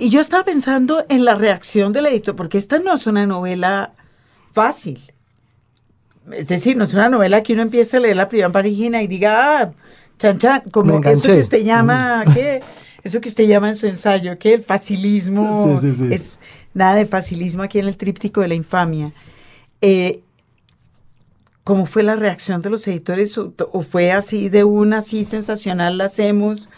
Y yo estaba pensando en la reacción del editor, porque esta no es una novela fácil. Es decir, no es una novela que uno empiece a leer la primera página y diga, ah, chan chan, como eso que usted llama, ¿qué? Eso que usted llama en su ensayo, que el facilismo, es nada de facilismo aquí en el tríptico de la infamia. Eh, ¿Cómo fue la reacción de los editores? ¿O fue así de una, así sensacional, la hacemos?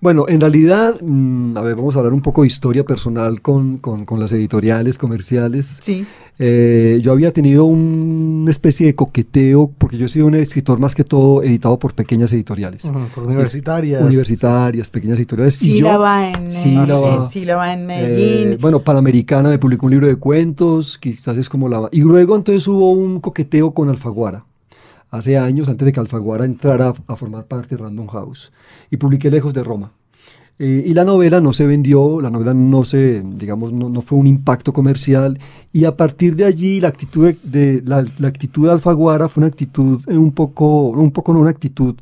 Bueno, en realidad, mm, a ver, vamos a hablar un poco de historia personal con, con, las editoriales comerciales. Sí. Eh, yo había tenido una especie de coqueteo, porque yo he sido un escritor más que todo editado por pequeñas editoriales. por universitarias. Universitarias, pequeñas editoriales. Sí, la va en, sí, la va en Medellín. Eh, bueno, Panamericana me publicó un libro de cuentos, quizás es como la... Y luego entonces hubo un coqueteo con Alfaguara hace años, antes de que Alfaguara entrara a formar parte de Random House, y publiqué Lejos de Roma. Eh, y la novela no se vendió, la novela no se, digamos, no, fue un impacto comercial, y a partir de allí la actitud de, la, actitud de Alfaguara fue una actitud un poco, un poco no una actitud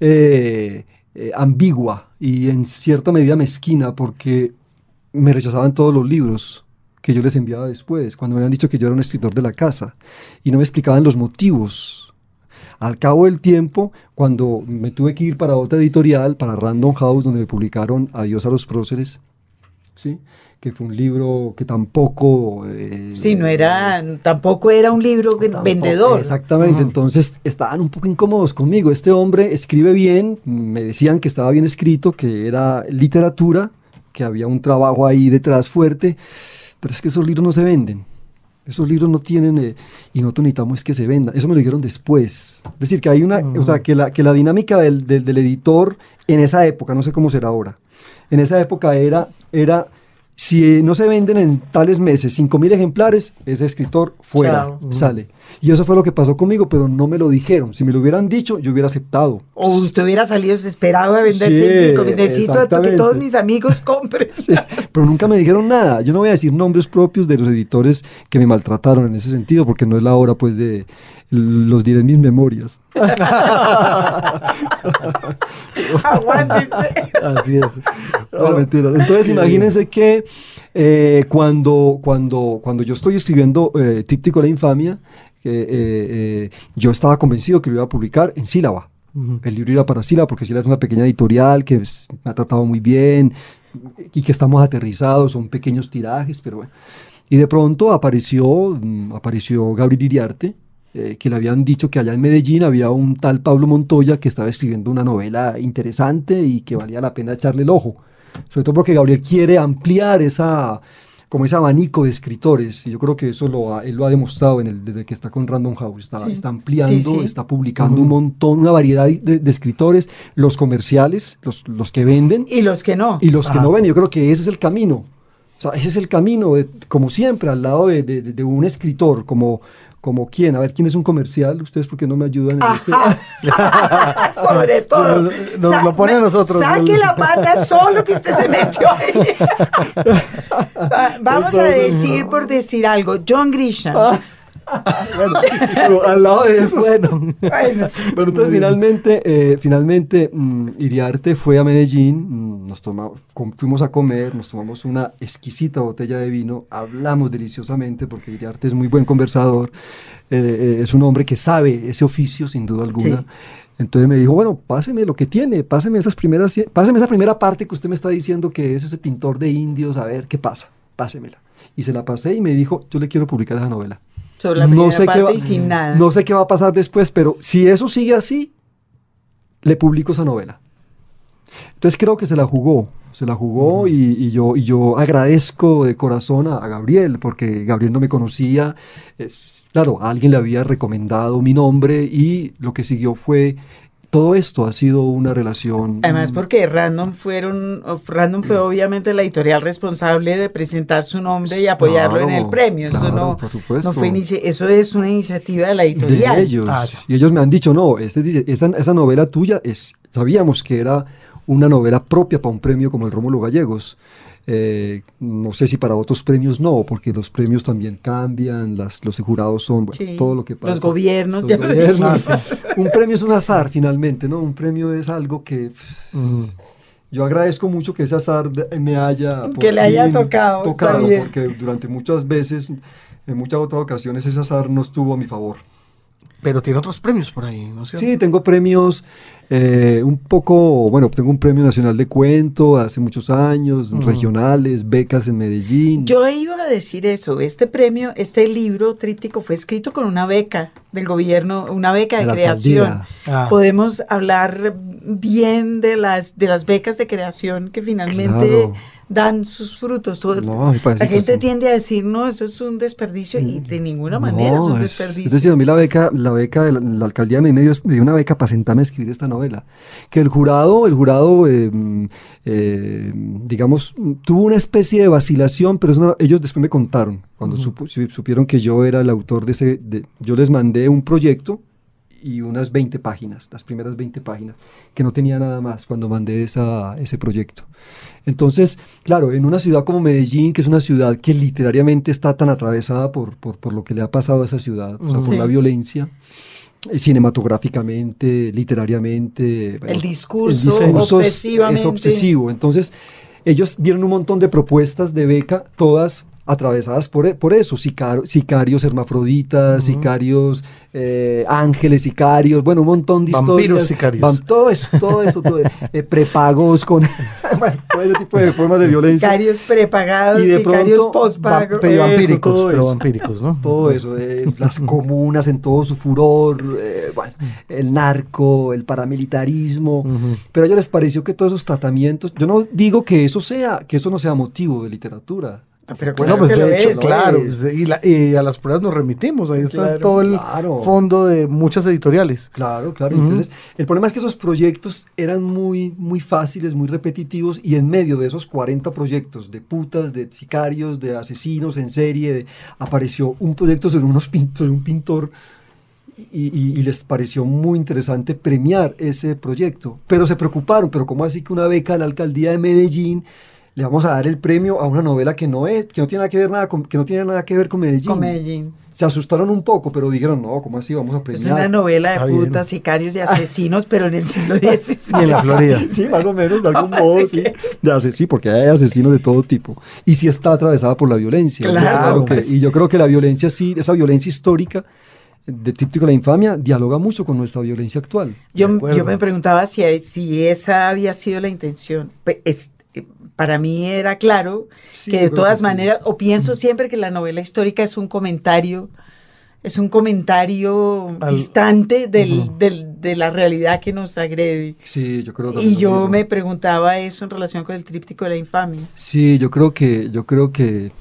eh, eh, ambigua y en cierta medida mezquina, porque me rechazaban todos los libros que yo les enviaba después, cuando me habían dicho que yo era un escritor de la casa, y no me explicaban los motivos al cabo del tiempo, cuando me tuve que ir para otra editorial, para Random House, donde me publicaron Adiós a los próceres, ¿sí? que fue un libro que tampoco... Eh, sí, no era, tampoco era un libro vendedor. Exactamente, entonces estaban un poco incómodos conmigo. Este hombre escribe bien, me decían que estaba bien escrito, que era literatura, que había un trabajo ahí detrás fuerte, pero es que esos libros no se venden. Esos libros no tienen, eh, y nosotros necesitamos que se vendan. Eso me lo dijeron después. Es decir, que hay una, o sea, que la, que la dinámica del, del, del, editor en esa época, no sé cómo será ahora, en esa época era, era si no se venden en tales meses 5.000 ejemplares, ese escritor fuera, sale. Y eso fue lo que pasó conmigo, pero no me lo dijeron. Si me lo hubieran dicho, yo hubiera aceptado. O usted hubiera salido desesperado a vender sí, Necesito que todos mis amigos compren. pero nunca me dijeron nada. Yo no voy a decir nombres propios de los editores que me maltrataron en ese sentido, porque no es la hora pues de los diré en mis memorias. Aguántense. Así es. No, mentira. Entonces, imagínense que eh, cuando, cuando, cuando yo estoy escribiendo eh, Típtico de la Infamia, eh, yo estaba convencido que lo iba a publicar en sílaba. El libro era para sílaba, porque sílaba es una pequeña editorial que me ha tratado muy bien y que estamos aterrizados, son pequeños tirajes, pero bueno. Y de pronto apareció, mm, apareció Gabriel Iriarte, eh, que le habían dicho que allá en Medellín había un tal Pablo Montoya que estaba escribiendo una novela interesante y que valía la pena echarle el ojo. Sobre todo porque Gabriel quiere ampliar esa, como ese abanico de escritores. Y yo creo que eso lo él lo ha demostrado en el, desde que está con Random House. Está, está ampliando, está publicando un montón, una variedad de, escritores, los comerciales, los, los, que venden. Y los que no. Y los que no venden. Yo creo que ese es el camino. O sea, ese es el camino, como siempre, al lado de, de un escritor, como ¿Como quién? A ver, ¿quién es un comercial? ¿Ustedes por qué no me ayudan en este? Sobre todo. Nos, lo pone a nosotros. Saque la pata solo que usted se metió ahí. Vamos a decir, por decir algo, John Grisham. Bueno, al lado de eso. Bueno, bueno. entonces finalmente, eh, finalmente mm, Iriarte fue a Medellín, mm, nos tomamos, fuimos a comer, nos tomamos una exquisita botella de vino, hablamos deliciosamente porque Iriarte es muy buen conversador, eh, eh, es un hombre que sabe ese oficio sin duda alguna. Entonces me dijo, bueno, páseme lo que tiene, páseme esas primeras, páseme esa primera parte que usted me está diciendo que es ese pintor de indios, a ver qué pasa, pásemela. Y se la pasé y me dijo, yo le quiero publicar esa novela no sé qué va, y sin nada. No sé qué va a pasar después, pero si eso sigue así, le publico esa novela. Entonces creo que se la jugó, se la jugó y, yo, y yo agradezco de corazón a, Gabriel, porque Gabriel no me conocía. Es, claro, alguien le había recomendado mi nombre y lo que siguió fue todo esto ha sido una relación. Además, porque Random fueron, Random fue obviamente la editorial responsable de presentar su nombre y apoyarlo en el premio. Eso no, no fue eso es una iniciativa de la editorial. De ellos. Ah, y ellos me han dicho, no, este, esa, esa novela tuya es, sabíamos que era una novela propia para un premio como el Rómulo Gallegos. Eh, no sé si para otros premios no, porque los premios también cambian, las, los jurados son todo lo que pasa. Los gobiernos, un premio es un azar finalmente, ¿no? Un premio es algo que... Mm. Yo agradezco mucho que ese azar me haya... Que le haya tocado, tocado, porque durante muchas veces, en muchas otras ocasiones, ese azar no estuvo a mi favor. Pero tiene otros premios por ahí, ¿no es cierto? Sí, tengo premios eh, un poco, bueno, tengo un premio nacional de cuento hace muchos años, regionales, becas en Medellín. Yo iba a decir eso, este premio, este libro tríptico fue escrito con una beca del gobierno, una beca de creación. Ah. Podemos hablar bien de las de las becas de creación que finalmente Claro. Dan sus frutos. Todo- No, la gente tiende a decir, no, eso es un desperdicio y de ninguna manera es No, un es- desperdicio. Es decir, a mí la beca, la beca de la, la alcaldía me dio, me dio una beca para sentarme a escribir esta novela. Que el jurado, el jurado, eh, digamos, tuvo una especie de vacilación, pero una- ellos después me contaron, cuando supo- su- supieron que yo era el autor de ese, de- yo les mandé un proyecto y unas 20 páginas, las primeras 20 páginas, que no tenía nada más cuando mandé esa, ese proyecto. Entonces, claro, en una ciudad como Medellín, que es una ciudad que literariamente está tan atravesada por, por, por lo que le ha pasado a esa ciudad, o sea, por Sí. la violencia, eh, cinematográficamente, literariamente. bueno, El discurso es- es obsesivo. Entonces, ellos vieron un montón de propuestas de beca, todas atravesadas por, por eso, sicar- sicarios hermafroditas, sicarios eh, ángeles, sicarios, bueno, un montón de Vampiros historias. sicarios. Vam- todo eso, todo eso, todo, eh, prepagos con bueno, todo ese tipo de formas de violencia. Sicarios prepagados, Y de sicarios. Va- pero Eso, vampíricos, pero vampíricos, ¿no? Todo eso, eh, las comunas en todo su furor, eh, bueno, el narco, el paramilitarismo, pero a ellos les pareció que todos esos tratamientos, yo no digo que eso sea, que eso no sea motivo de literatura. Pero Bueno, claro pues que lo de hecho, es. claro, es. pues, y, la- y a las pruebas nos remitimos, ahí está Claro, todo el claro. fondo de muchas editoriales. Claro, claro. Ujú. Entonces, el problema es que esos proyectos eran muy, muy fáciles, muy repetitivos, y en medio de esos 40 proyectos de putas, de sicarios, de asesinos en serie, de- apareció un proyecto sobre, unos pin- sobre un pintor y, y- y les pareció muy interesante premiar ese proyecto. Pero se preocuparon, pero ¿cómo así que una beca de la alcaldía de Medellín le vamos a dar el premio a una novela que no es, que no tiene nada que ver nada con, que no tiene nada que ver con Medellín? Con Medellín. Se asustaron un poco, pero dijeron, no, ¿cómo así vamos a Es premiar? una novela de putas, sicarios y asesinos, pero en el siglo XVI. Y en la Florida. Sí, más o menos, de algún modo, sí. que- De ase- sí, porque hay asesinos de todo tipo. Y sí está atravesada por la violencia. Yo Claro, creo que- pues. y yo creo que la violencia, sí, esa violencia histórica de Tríptico de la Infamia, dialoga mucho con nuestra violencia actual. Yo, yo me preguntaba si, si esa había sido la intención. Es- eh, para mí era claro Sí, que de todas que sí. maneras, o pienso siempre que la novela histórica es un comentario, es un comentario Al- distante del, Ujú. del- de la realidad que nos agrede. Sí, yo creo Y yo me preguntaba eso en relación con el tríptico de la infamia. Sí, yo creo que, yo creo que,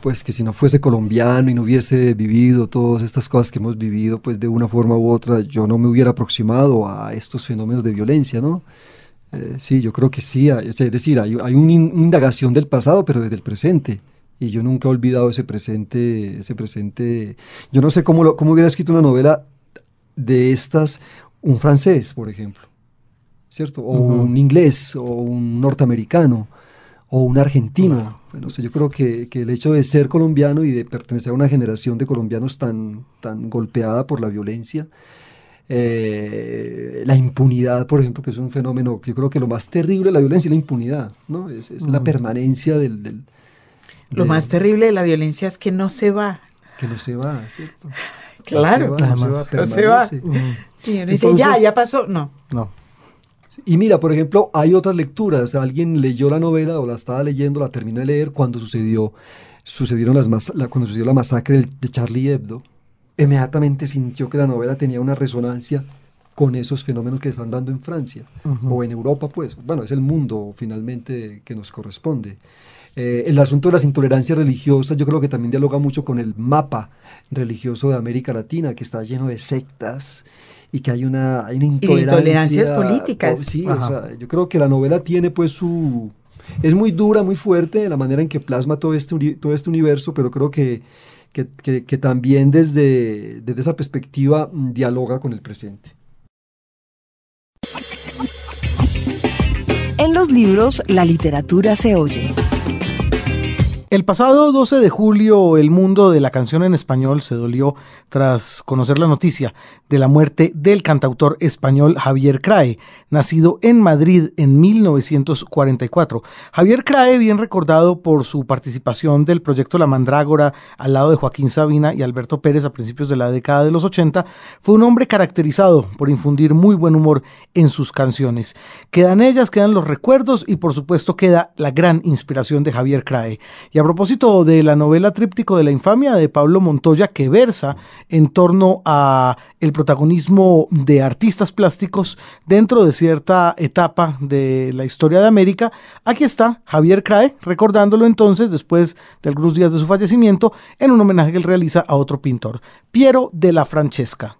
pues que si no fuese colombiano y no hubiese vivido todas estas cosas que hemos vivido, pues de una forma u otra, yo no me hubiera aproximado a estos fenómenos de violencia, ¿no? Eh, sí, yo creo que sí, hay- es decir, hay, hay una in- indagación del pasado, pero desde el presente. Y yo nunca he olvidado ese presente, ese presente. Yo no sé cómo, lo- cómo hubiera escrito una novela de estas, un francés, por ejemplo, ¿cierto? O un inglés, o un norteamericano, o un argentino. Bueno, o sea, yo creo que, que el hecho de ser colombiano y de pertenecer a una generación de colombianos tan, tan golpeada por la violencia, eh, la impunidad, por ejemplo, que es un fenómeno que yo creo que lo más terrible de la violencia es la impunidad, ¿no? Es, es la Ujú. permanencia del... del- Lo más terrible de la violencia es que no se va. Que no se va, ¿cierto? Claro, no se va, no se va, No se va. Ujú. Sí, uno dice, ya, Entonces- ya pasó. No. No. Y mira, por ejemplo, hay otras lecturas. Alguien leyó la novela o la estaba leyendo, la terminó de leer cuando sucedió, sucedieron las mas- la, cuando sucedió la masacre de Charlie Hebdo. Inmediatamente sintió que la novela tenía una resonancia con esos fenómenos que se están dando en Francia Ujú. o en Europa, pues. Bueno, es el mundo finalmente que nos corresponde. Eh, el asunto de las intolerancias religiosas yo creo que también dialoga mucho con el mapa religioso de América Latina, que está lleno de sectas y que hay una, hay una de intolerancia. intolerancias políticas. Oh, sí, o sea, yo creo que la novela tiene pues su... Es muy dura, muy fuerte la manera en que plasma todo este, todo este universo, pero creo que, que, que- también desde, desde esa perspectiva mm, dialoga con el presente. En los libros, la literatura se oye. El pasado 12 de julio, el mundo de la canción en español se dolió tras conocer la noticia de la muerte del cantautor español Javier Crae, nacido en Madrid en 1944. Javier Crae, bien recordado por su participación del proyecto La Mandrágora al lado de Joaquín Sabina y Alberto Pérez a principios de la década de los 80, fue un hombre caracterizado por infundir muy buen humor en sus canciones. Quedan ellas, quedan los recuerdos y por supuesto queda la gran inspiración de Javier Crae. Propósito de la novela Tríptico de la Infamia de Pablo Montoya, que versa en torno a el protagonismo de artistas plásticos dentro de cierta etapa de la historia de América, aquí está Javier Crae, recordándolo entonces después de algunos días de su fallecimiento, en un homenaje que él realiza a otro pintor, Piero de la Francesca.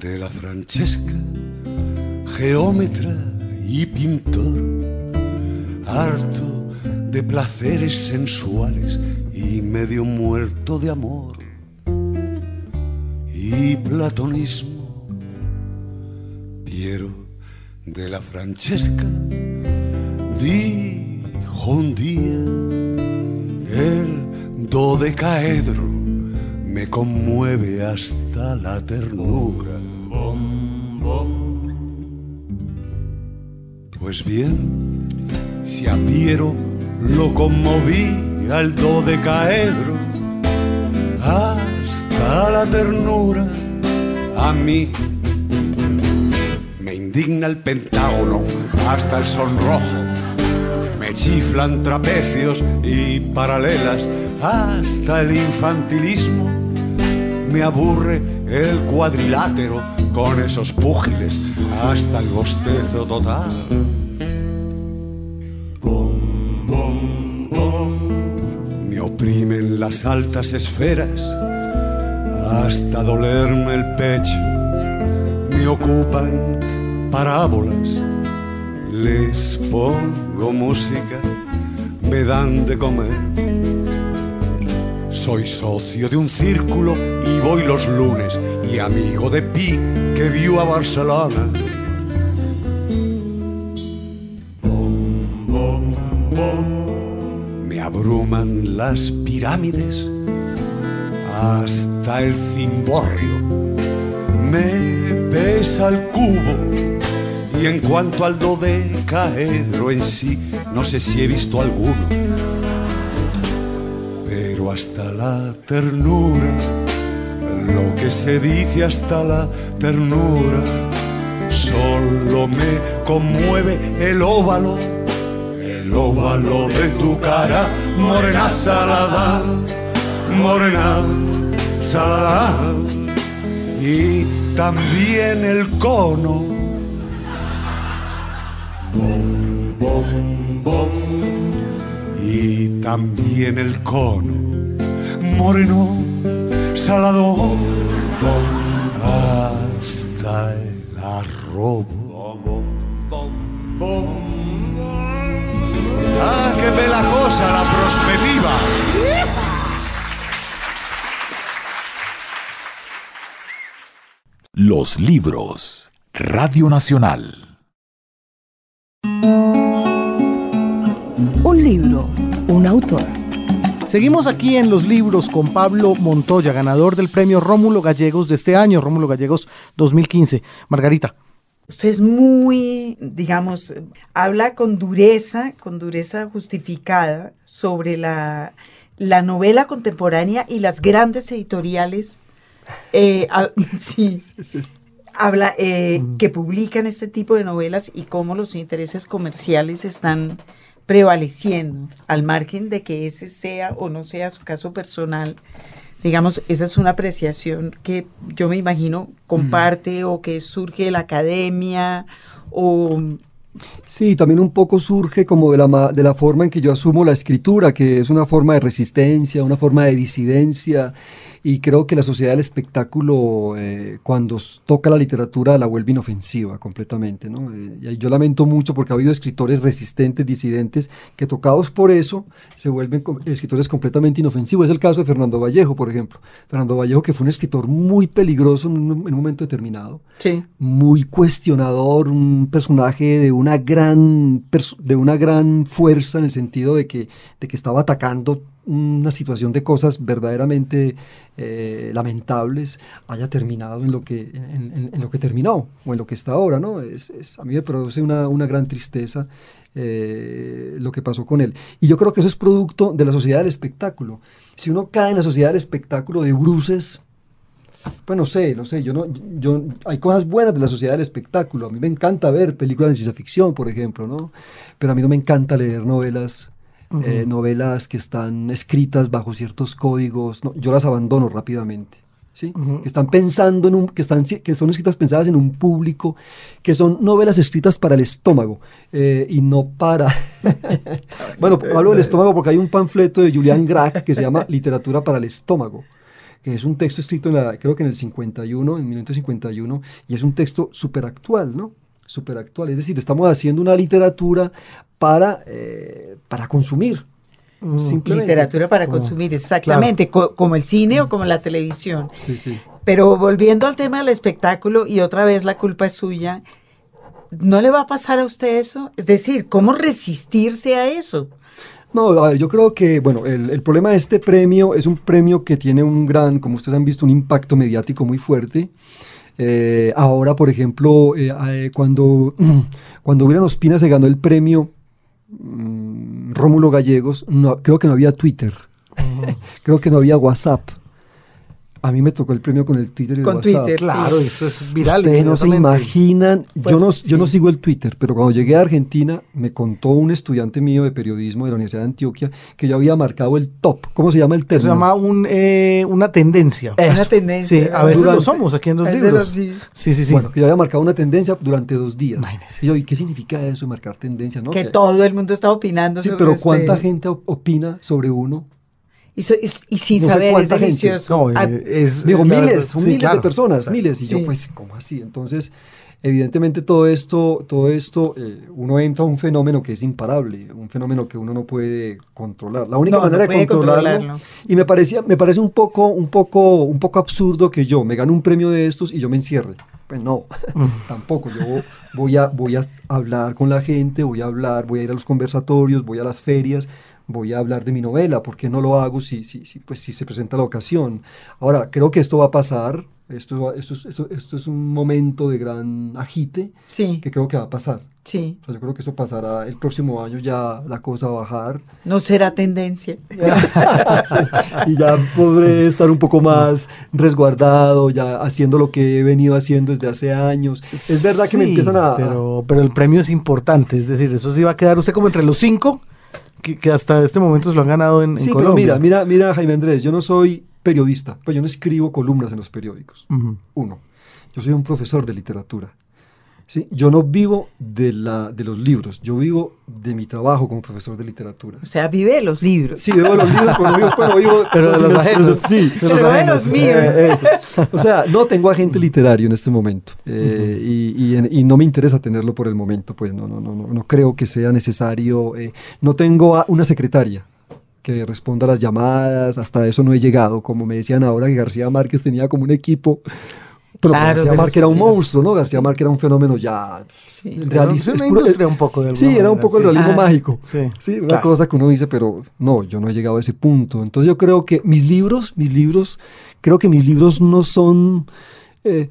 De la Francesca, geómetra y pintor, harto de placeres sensuales y medio muerto de amor y platonismo. Piero de la Francesca dijo un día el dodecaedro me conmueve hasta la ternura. Pues bien, si a Piero lo conmoví al dodecaedro hasta la ternura, a mí me indigna el pentágono hasta el sonrojo me chiflan trapecios y paralelas hasta el infantilismo. Me aburre el cuadrilátero con esos púgiles hasta el bostezo total. Me oprimen las altas esferas hasta dolerme el pecho. Me ocupan parábolas les pongo música, me dan de comer. Soy socio de un círculo y voy los lunes y amigo de Pi que vio a Barcelona. Me abruman las pirámides hasta el cimborrio. Me pesa el cubo y en cuanto al dodecaedro en sí, no sé si he visto alguno, pero hasta la ternura, lo que se dice hasta la ternura, solo me conmueve el óvalo, el óvalo de tu cara, morena salada, morena salada, y también el cono. Y también el cono moreno salado hasta el arrobo. ¡Ah, qué bella cosa la prospectiva! Los libros. Radio Nacional. Un libro, un autor. Seguimos aquí en los libros con Pablo Montoya, ganador del premio Rómulo Gallegos de este año, Rómulo Gallegos 2015. Margarita. Usted es muy, digamos, habla con dureza, con dureza justificada sobre la, la novela contemporánea y las grandes editoriales. Eh, sí, habla eh, que publican este tipo de novelas y cómo los intereses comerciales están prevaleciendo, al margen de que ese sea o no sea su caso personal. Digamos, esa es una apreciación que yo me imagino comparte o que surge de la academia o... Sí, también un poco surge como de la, de la forma en que yo asumo la escritura, que es una forma de resistencia, una forma de disidencia y creo que la sociedad del espectáculo, eh, cuando toca la literatura, la vuelve inofensiva completamente. ¿no? Eh, y yo lamento mucho porque ha habido escritores resistentes, disidentes, que tocados por eso se vuelven com- escritores completamente inofensivos. Es el caso de Fernando Vallejo, por ejemplo. Fernando Vallejo, que fue un escritor muy peligroso en un, en un momento determinado Sí. muy cuestionador, un personaje de una gran de una gran fuerza en el sentido de que, de que estaba atacando una situación de cosas verdaderamente eh, lamentables, haya terminado en lo que en, lo que terminó o en lo que está ahora, ¿no? Es, es- a mí me produce una, una gran tristeza eh, lo que pasó con él. Y yo creo que eso es producto de la sociedad del espectáculo. Si uno cae en la sociedad del espectáculo de bruces, pues no sé, no sé, yo no, yo, hay cosas buenas de la sociedad del espectáculo. A mí me encanta ver películas de ciencia ficción, por ejemplo, ¿no? Pero a mí no me encanta leer novelas, eh, novelas que están escritas bajo ciertos códigos. no, yo las abandono rápidamente. ¿Sí? Que están pensando en un, que están, que son escritas pensadas en un público, que son novelas escritas para el estómago eh, y no para. bueno, hablo del estómago porque hay un panfleto de Julian Grach que se llama Literatura para el estómago que es un texto escrito en la, creo que en el 51, en 1951, y es un texto súper actual, ¿no? Súper actual. Es decir, estamos haciendo una literatura para, eh, para consumir. simplemente. Literatura para Como- consumir, exactamente, co- como el cine o como la televisión. Sí, sí. Pero volviendo al tema del espectáculo, y otra vez la culpa es suya, ¿no le va a pasar a usted eso? Es decir, ¿cómo resistirse a eso? No, yo creo que, bueno, el, el problema de este premio es un premio que tiene un gran, como ustedes han visto, un impacto mediático muy fuerte. Eh, ahora, por ejemplo, eh, eh, cuando, cuando William Ospina se ganó el premio mm, Rómulo Gallegos, no, creo que no había Twitter, creo que no había WhatsApp. A mí me tocó el premio con el Twitter y el Con WhatsApp. Twitter, Claro, eso es viral. Ustedes no se imaginan, yo no, Pues, yo no sigo el Twitter, pero cuando llegué a Argentina me contó un estudiante mío de periodismo de la Universidad de Antioquia que yo había marcado el top. ¿Cómo se llama el Eso término? se llama un, eh, una tendencia. Una tendencia. Sí, a veces Durante- lo somos aquí en los libros. sí. Sí, sí, sí. Bueno, que yo había marcado una tendencia durante dos días. Imagínese. Y yo, ¿y qué significa eso, marcar tendencia? ¿no? que Que- todo el mundo está opinando sí, sobre pero usted. ¿cuánta gente op- opina sobre uno? Y, so- y- y sin No saber, es cuánta gente. delicioso. No, Ah, eh, es, Digo, miles, verdad, son sí, miles claro. de personas, Exacto. miles. Y yo, Sí. pues, ¿cómo así? Entonces, evidentemente todo esto, todo esto, eh, uno entra a un fenómeno que es imparable, un fenómeno que uno no puede controlar. La única No, no manera puede de controlarlo, controlarlo. y me parecía, me parece un poco, un poco, un poco absurdo que yo me gane un premio de estos y yo me encierre. Pues no, tampoco. Yo voy a, voy a hablar con la gente, voy a hablar, voy a ir a los conversatorios, voy a las ferias, voy a hablar de mi novela. ¿Por qué no lo hago si, si, si, pues, si se presenta la ocasión? Ahora, creo que esto va a pasar. Esto, esto, es- esto, esto es un momento de gran agite sí, que creo que va a pasar. sí. O sea, yo creo que eso pasará el próximo año, ya la cosa va a bajar No será tendencia. y ya podré estar un poco más resguardado, ya haciendo lo que he venido haciendo desde hace años. Es verdad que me Sí, empiezan a... a- Pero, pero el premio es importante, es decir, eso sí va a quedar usted como entre los cinco que, que hasta este momento se lo han ganado en, en Sí, pero Colombia. mira, mira, mira, Jaime Andrés, yo no soy periodista, pues yo no escribo columnas en los periódicos. Uno, yo soy un profesor de literatura. ¿Sí? Yo no vivo de, la, de los libros, yo vivo de mi trabajo como profesor de literatura. O sea, vive de los libros. Sí, veo los libros, pero vivo, bueno, vivo- Pero de los me- ajenos. Sí, De los Pero de los míos. Eh, eso. O sea, no tengo agente literario en este momento eh, y, y no me interesa tenerlo por el momento, pues no, no, no, no, no creo que sea necesario. eh, no tengo a- una secretaria que responda a las llamadas, hasta eso no he llegado, como me decían ahora que García Márquez tenía como un equipo. Pero Claro, García Márquez era un sí. monstruo, ¿no? García Márquez era un fenómeno ya Sí. realista. Es una industria un poco de Sí, era un poco el realismo Ah, mágico. sí, Sí, una claro. cosa que uno dice, pero no, yo no he llegado a ese punto. Entonces yo creo que mis libros, mis libros, creo que mis libros no son eh,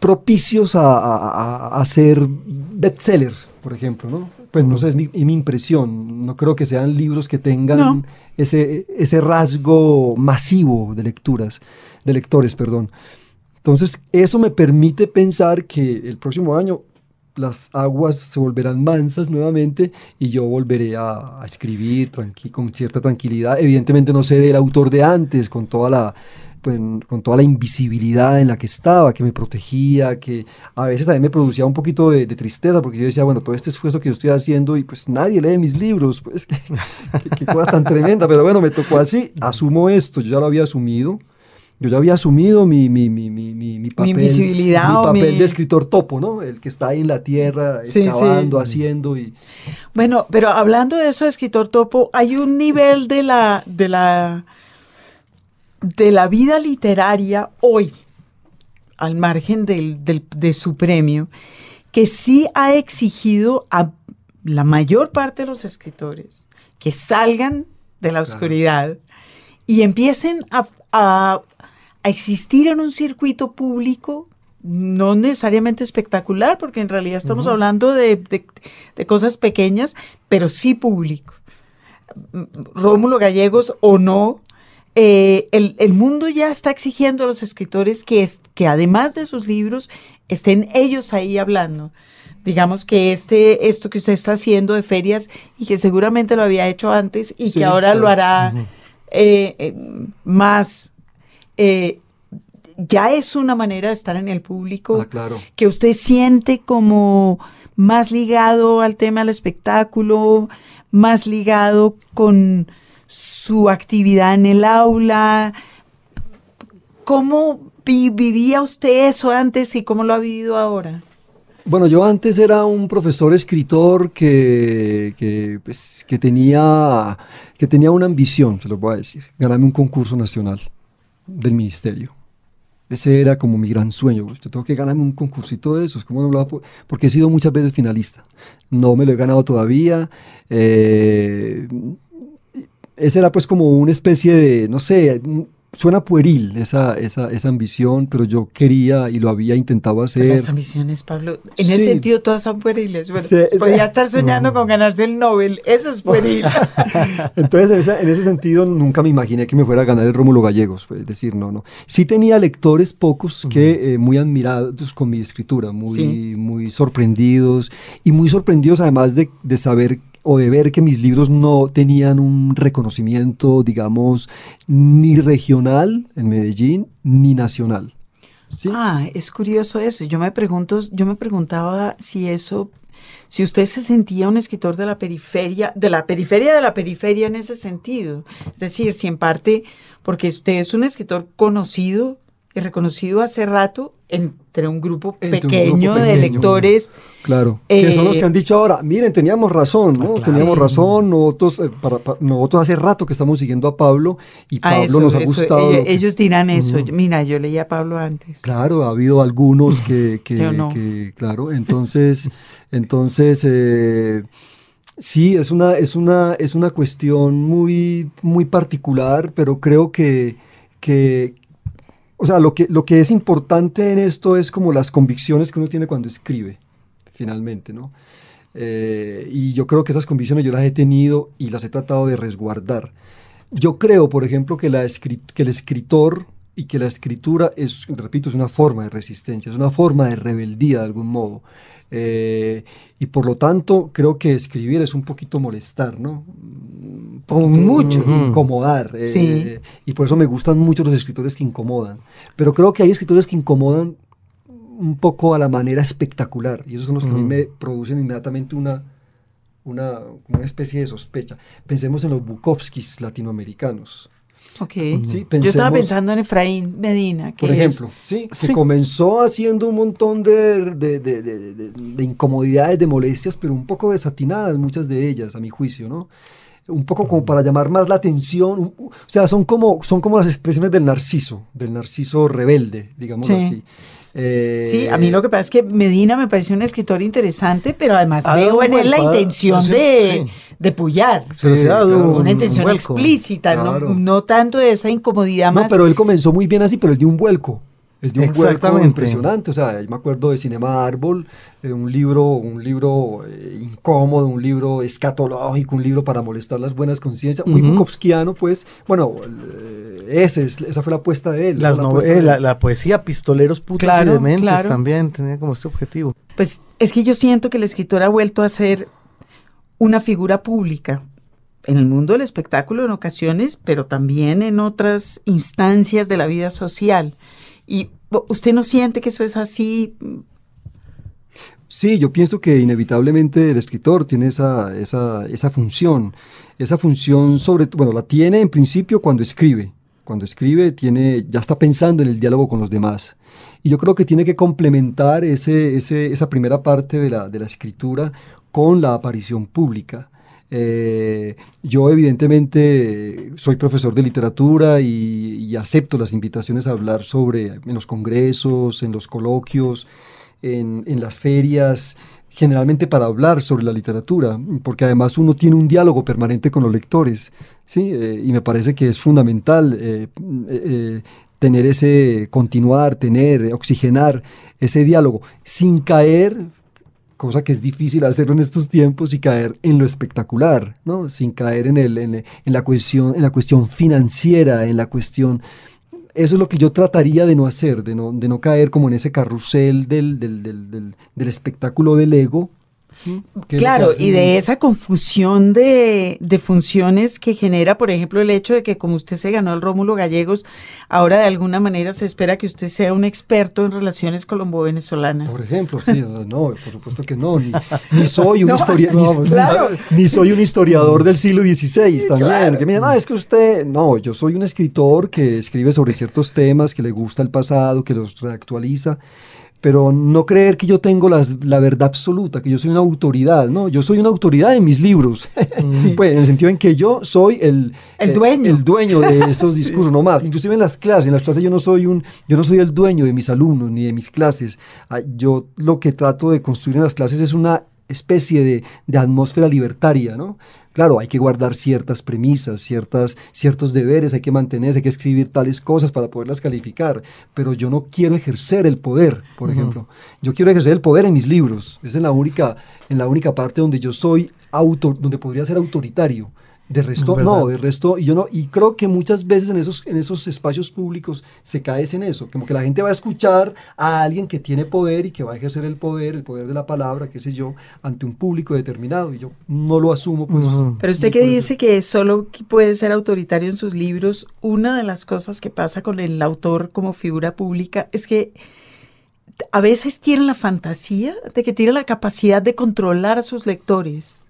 propicios a, a- a- a ser bestseller, por ejemplo, ¿no? Pues no sé, es mi, es mi impresión. No creo que sean libros que tengan No. ese, ese rasgo masivo de lecturas, de lectores, perdón. Entonces, eso me permite pensar que el próximo año las aguas se volverán mansas nuevamente y yo volveré a, a escribir tranqui- con cierta tranquilidad. Evidentemente no sé del autor de antes, con toda la pues, con toda la invisibilidad en la que estaba, que me protegía, que a veces también me producía un poquito de, de tristeza, porque yo decía, bueno, todo este esfuerzo que yo estoy haciendo y pues nadie lee mis libros, pues qué- qué cosa tan tremenda, pero bueno, me tocó así, asumo esto, yo ya lo había asumido, Yo ya había asumido mi, mi, mi, mi, mi, mi papel, invisibilidad mi papel de escritor topo, ¿no? El que está ahí en la tierra, Sí, sí. excavando, haciendo y... Bueno, pero hablando de eso, escritor topo, hay un nivel de la, de la, de la vida literaria hoy, al margen del, del- de su premio, que sí ha exigido a la mayor parte de los escritores que salgan de la oscuridad y empiecen a, a- a existir en un circuito público, no necesariamente espectacular, porque en realidad estamos hablando de, de- de cosas pequeñas, pero sí público. Rómulo Gallegos o no, eh, el, el mundo ya está exigiendo a los escritores que, es, que además de sus libros estén ellos ahí hablando. Digamos que este, esto que usted está haciendo de ferias y que seguramente lo había hecho antes y Sí, que ahora lo hará eh, eh, más, eh, ya es una manera de estar en el público Ah, claro. que usted siente como más ligado al tema del espectáculo, más ligado con su actividad en el aula. ¿Cómo vi- vivía usted eso antes y cómo lo ha vivido ahora? Bueno, yo antes era un profesor escritor que, que, pues, que, tenía, que tenía una ambición, se lo voy a decir, ganarme un concurso nacional del ministerio. Ese era como mi gran sueño. Yo tengo que ganarme un concursito de esos. ¿Cómo no lo po- Porque he sido muchas veces finalista. No me lo he ganado todavía. Eh, ese era pues como una especie de, no sé, suena pueril esa, esa, esa ambición, pero yo quería y lo había intentado hacer. Las ambiciones, Pablo, en ese Sí. sentido todas son pueriles. Bueno, Sí, sí. podría estar soñando con ganarse el Nobel, eso es pueril. Entonces, en ese, en ese sentido, nunca me imaginé que me fuera a ganar el Rómulo Gallegos. Es decir, no, no. Sí tenía lectores pocos que eh, muy admirados con mi escritura, muy, muy sorprendidos y muy sorprendidos además de, de saber o de ver que mis libros no tenían un reconocimiento, digamos, ni regional en Medellín, ni nacional. Ah, es curioso eso. Yo me pregunto, yo me preguntaba si eso, si usted se sentía un escritor de la periferia, de la periferia de la periferia en ese sentido. Es decir, si en parte, porque usted es un escritor conocido y reconocido hace rato entre un grupo Entre un pequeño de lectores. Claro, que son los Eh, que han dicho ahora, miren, teníamos razón, ¿no? claro. Teníamos razón, nosotros, eh, para- nosotros hace rato que estamos siguiendo a Pablo y Pablo eso, nos ha eso, gustado. que- ellos dirán eso. Mira, yo leí a Pablo antes. Claro, ha habido algunos que, que, Yo no. que- claro, entonces, entonces, eh, sí, es una, es una, es una cuestión muy, muy particular, pero creo que, que, o sea, lo que, lo que es importante en esto es como las convicciones que uno tiene cuando escribe, finalmente, ¿no? Eh, y yo creo que esas convicciones yo las he tenido y las he tratado de resguardar. Yo creo, por ejemplo, que, la que el escritor y que la escritura es, repito, es una forma de resistencia, es una forma de rebeldía de algún modo. Eh, y por lo tanto, creo que escribir es un poquito molestar, ¿no? Un O poquito mucho. Incomodar. eh, Sí. eh, y por eso me gustan mucho los escritores que incomodan. Pero creo que hay escritores que incomodan un poco a la manera espectacular. Y esos son los que a mí me producen inmediatamente una, una, una especie de sospecha. Pensemos en los Bukowskis latinoamericanos. Ok. Sí, Yo estaba pensando en Efraín Medina, que Por es- ejemplo, sí, que Sí. comenzó haciendo un montón de, de- de- de- de- de incomodidades, de molestias, pero un poco desatinadas, muchas de ellas, a mi juicio, ¿no? Un poco como para llamar más la atención, o sea, son como, son como las expresiones del narciso, del narciso rebelde, digamos Sí. así. Eh, Sí, a mí lo que pasa es que Medina me parece un escritor interesante, pero además Ha veo en él la intención sí, de, sí. De pullar. Se les ha dado claro. un- Una intención un explícita, Claro. no, no tanto de esa incomodidad No, más. pero él comenzó muy bien así, pero él dio un vuelco. Él dio un vuelco Exactamente. impresionante. O sea, yo me acuerdo de Cinema Árbol, eh, un libro, un libro eh, incómodo, un libro escatológico, un libro para molestar las buenas conciencias, muy bukowskiano, pues. Bueno, eh, ese es- esa fue la apuesta de él. Las la nove- apuesta de eh, la, él. la poesía Pistoleros Putas Claro, y Dementes claro. también tenía como este objetivo. Pues es que yo siento que el escritor ha vuelto a ser una figura pública en el mundo del espectáculo en ocasiones, pero también en otras instancias de la vida social. Y usted no siente que eso es así. Sí, yo pienso que inevitablemente el escritor tiene esa, esa, esa función. Esa función sobre, bueno, la tiene en principio cuando escribe, cuando escribe, tiene, ya está pensando en el diálogo con los demás. Y yo creo que tiene que complementar ese, ese, esa primera parte de la, de la escritura con la aparición pública. Eh, yo evidentemente soy profesor de literatura y, acepto las invitaciones a hablar sobre en los congresos, en los coloquios, en, en las ferias, generalmente para hablar sobre la literatura, porque además uno tiene un diálogo permanente con los lectores, ¿sí? Eh, y me parece que es fundamental eh, tener ese, continuar, tener, oxigenar ese diálogo, sin caer, cosa que es difícil hacerlo en estos tiempos, y caer en lo espectacular, ¿no? sin caer en, el, en, la cuestión, en la cuestión financiera, en la cuestión eso es lo que yo trataría de no hacer, de no, de no caer como en ese carrusel del, del, del, del espectáculo del ego, Claro, y de esa confusión de, de, funciones que genera, por ejemplo, el hecho de que como usted se ganó el Rómulo Gallegos, ahora de alguna manera se espera que usted sea un experto en relaciones colombo-venezolanas. Por ejemplo, sí, no, por supuesto que no, ni, ni soy un no, historia, no, ni, claro. ni, ni, soy un historiador del siglo XVI también, claro. que me digan, no, es que usted, no, yo soy un escritor que escribe sobre ciertos temas, que le gusta el pasado, que los reactualiza, pero no creer que yo tengo las, la verdad absoluta, que yo soy una autoridad, ¿no? Yo soy una autoridad en mis libros, mm. pues, en el sentido en que yo soy el, el dueño, el, dueño de esos discursos, sí. no más. Inclusive en las clases, en las clases yo no soy un, yo no soy el dueño de mis alumnos ni de mis clases. Ah, yo lo que trato de construir en las clases es una especie de, de atmósfera libertaria, ¿no? Claro, hay que guardar ciertas premisas, ciertas, ciertos deberes, hay que mantenerse, hay que escribir tales cosas para poderlas calificar, pero yo no quiero ejercer el poder, por uh -huh. ejemplo. Yo quiero ejercer el poder en mis libros. Es en la única, en la única parte donde yo soy autor, donde podría ser autoritario. De resto, no, de resto, y yo no, y creo que muchas veces en esos, en esos espacios públicos se cae en eso, como que la gente va a escuchar a alguien que tiene poder y que va a ejercer el poder, el poder de la palabra, qué sé yo, ante un público determinado, y yo no lo asumo. Pues, uh -huh. Pero usted que dice que solo puede ser autoritario en sus libros, una de las cosas que pasa con el autor como figura pública es que a veces tiene la fantasía de que tiene la capacidad de controlar a sus lectores.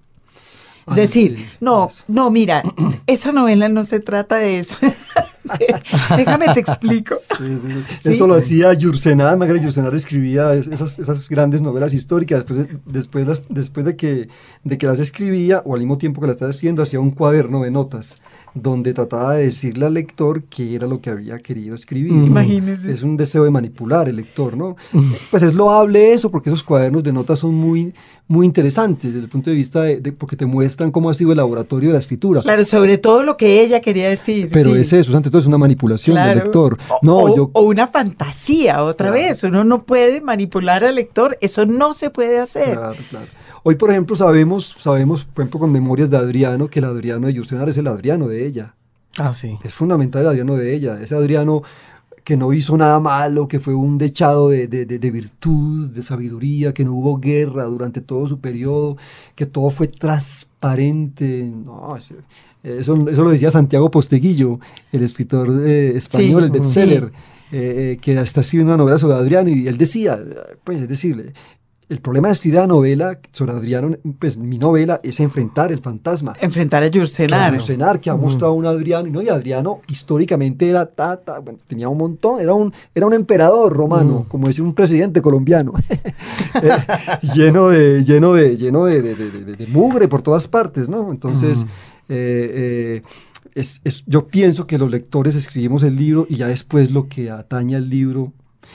Es decir, no, no, mira, esa novela no se trata de eso. Déjame te explico. Sí, sí. Eso lo hacía Yursenar, Margaret Yursenar escribía esas, esas, grandes novelas históricas. Después, de, después, las, después de, que, de que las escribía, o al mismo tiempo que las estaba escribiendo, hacía un cuaderno de notas donde trataba de decirle al lector qué era lo que había querido escribir. Imagínese. Es un deseo de manipular el lector, ¿no? Pues es loable eso, porque esos cuadernos de notas son muy, muy interesantes desde el punto de vista de, de, porque te muestran cómo ha sido el laboratorio de la escritura. Claro, sobre todo lo que ella quería decir. Pero sí. es eso, todo es una manipulación claro. del lector. No, o, yo... o una fantasía, otra claro. vez. Uno no puede manipular al lector, eso no se puede hacer. Claro, claro. Hoy, por ejemplo, sabemos, sabemos, por ejemplo, con Memorias de Adriano, que el Adriano de Yursenar es el Adriano de ella. Ah, sí. Es fundamental el Adriano de ella. Ese Adriano que no hizo nada malo, que fue un dechado de, de, de, de, virtud, de sabiduría, que no hubo guerra durante todo su periodo, que todo fue transparente. No, eso, eso lo decía Santiago Posteguillo, el escritor eh, español, sí, el bestseller. Sí. Eh, eh, que está escribiendo una novela sobre Adriano y él decía, pues es decir, el problema de escribir la novela sobre Adriano, pues mi novela es enfrentar el fantasma. Enfrentar a Yursenar. A Yursenar, que ha mostrado un Adriano, y no, y Adriano históricamente era tata, bueno, tenía un montón, era un, era un emperador romano, -huh. como decir un presidente colombiano, eh, lleno, de, lleno, de, lleno de, de, de, de, mugre por todas partes, ¿no? Entonces, -huh. Eh, eh, es, es, yo pienso que los lectores escribimos el libro y ya después lo que atañe al libro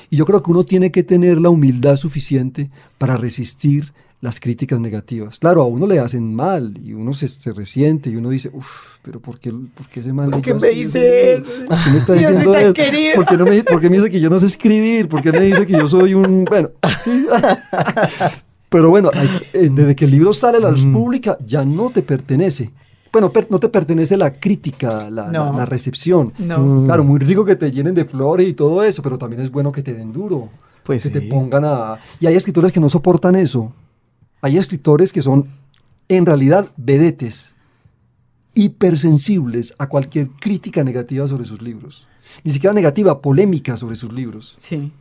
y yo creo que uno tiene que tener la humildad suficiente para resistir las críticas negativas. Claro, a uno le hacen mal y uno se, se resiente y uno dice, uff, pero ¿por qué, por qué ese mal? ¿Por qué me dice eso? ¿Por qué me está diciendo eso? ¿Por qué, no me, ¿Por qué me dice que yo no sé escribir? ¿Por qué me dice que yo soy un... Bueno, sí. Pero bueno, hay, eh, desde que el libro sale a la luz pública ya no te pertenece bueno, per, no te pertenece la crítica, la, no. la, la recepción. No. Mm. Claro, muy rico que te llenen de flores y todo eso, pero también es bueno que te den duro. Pues que sí. te pongan a... Y hay escritores que no soportan eso. Hay escritores que son, en realidad, vedetes, hipersensibles a cualquier crítica negativa sobre sus libros. Ni siquiera negativa, polémica sobre sus libros. Sí.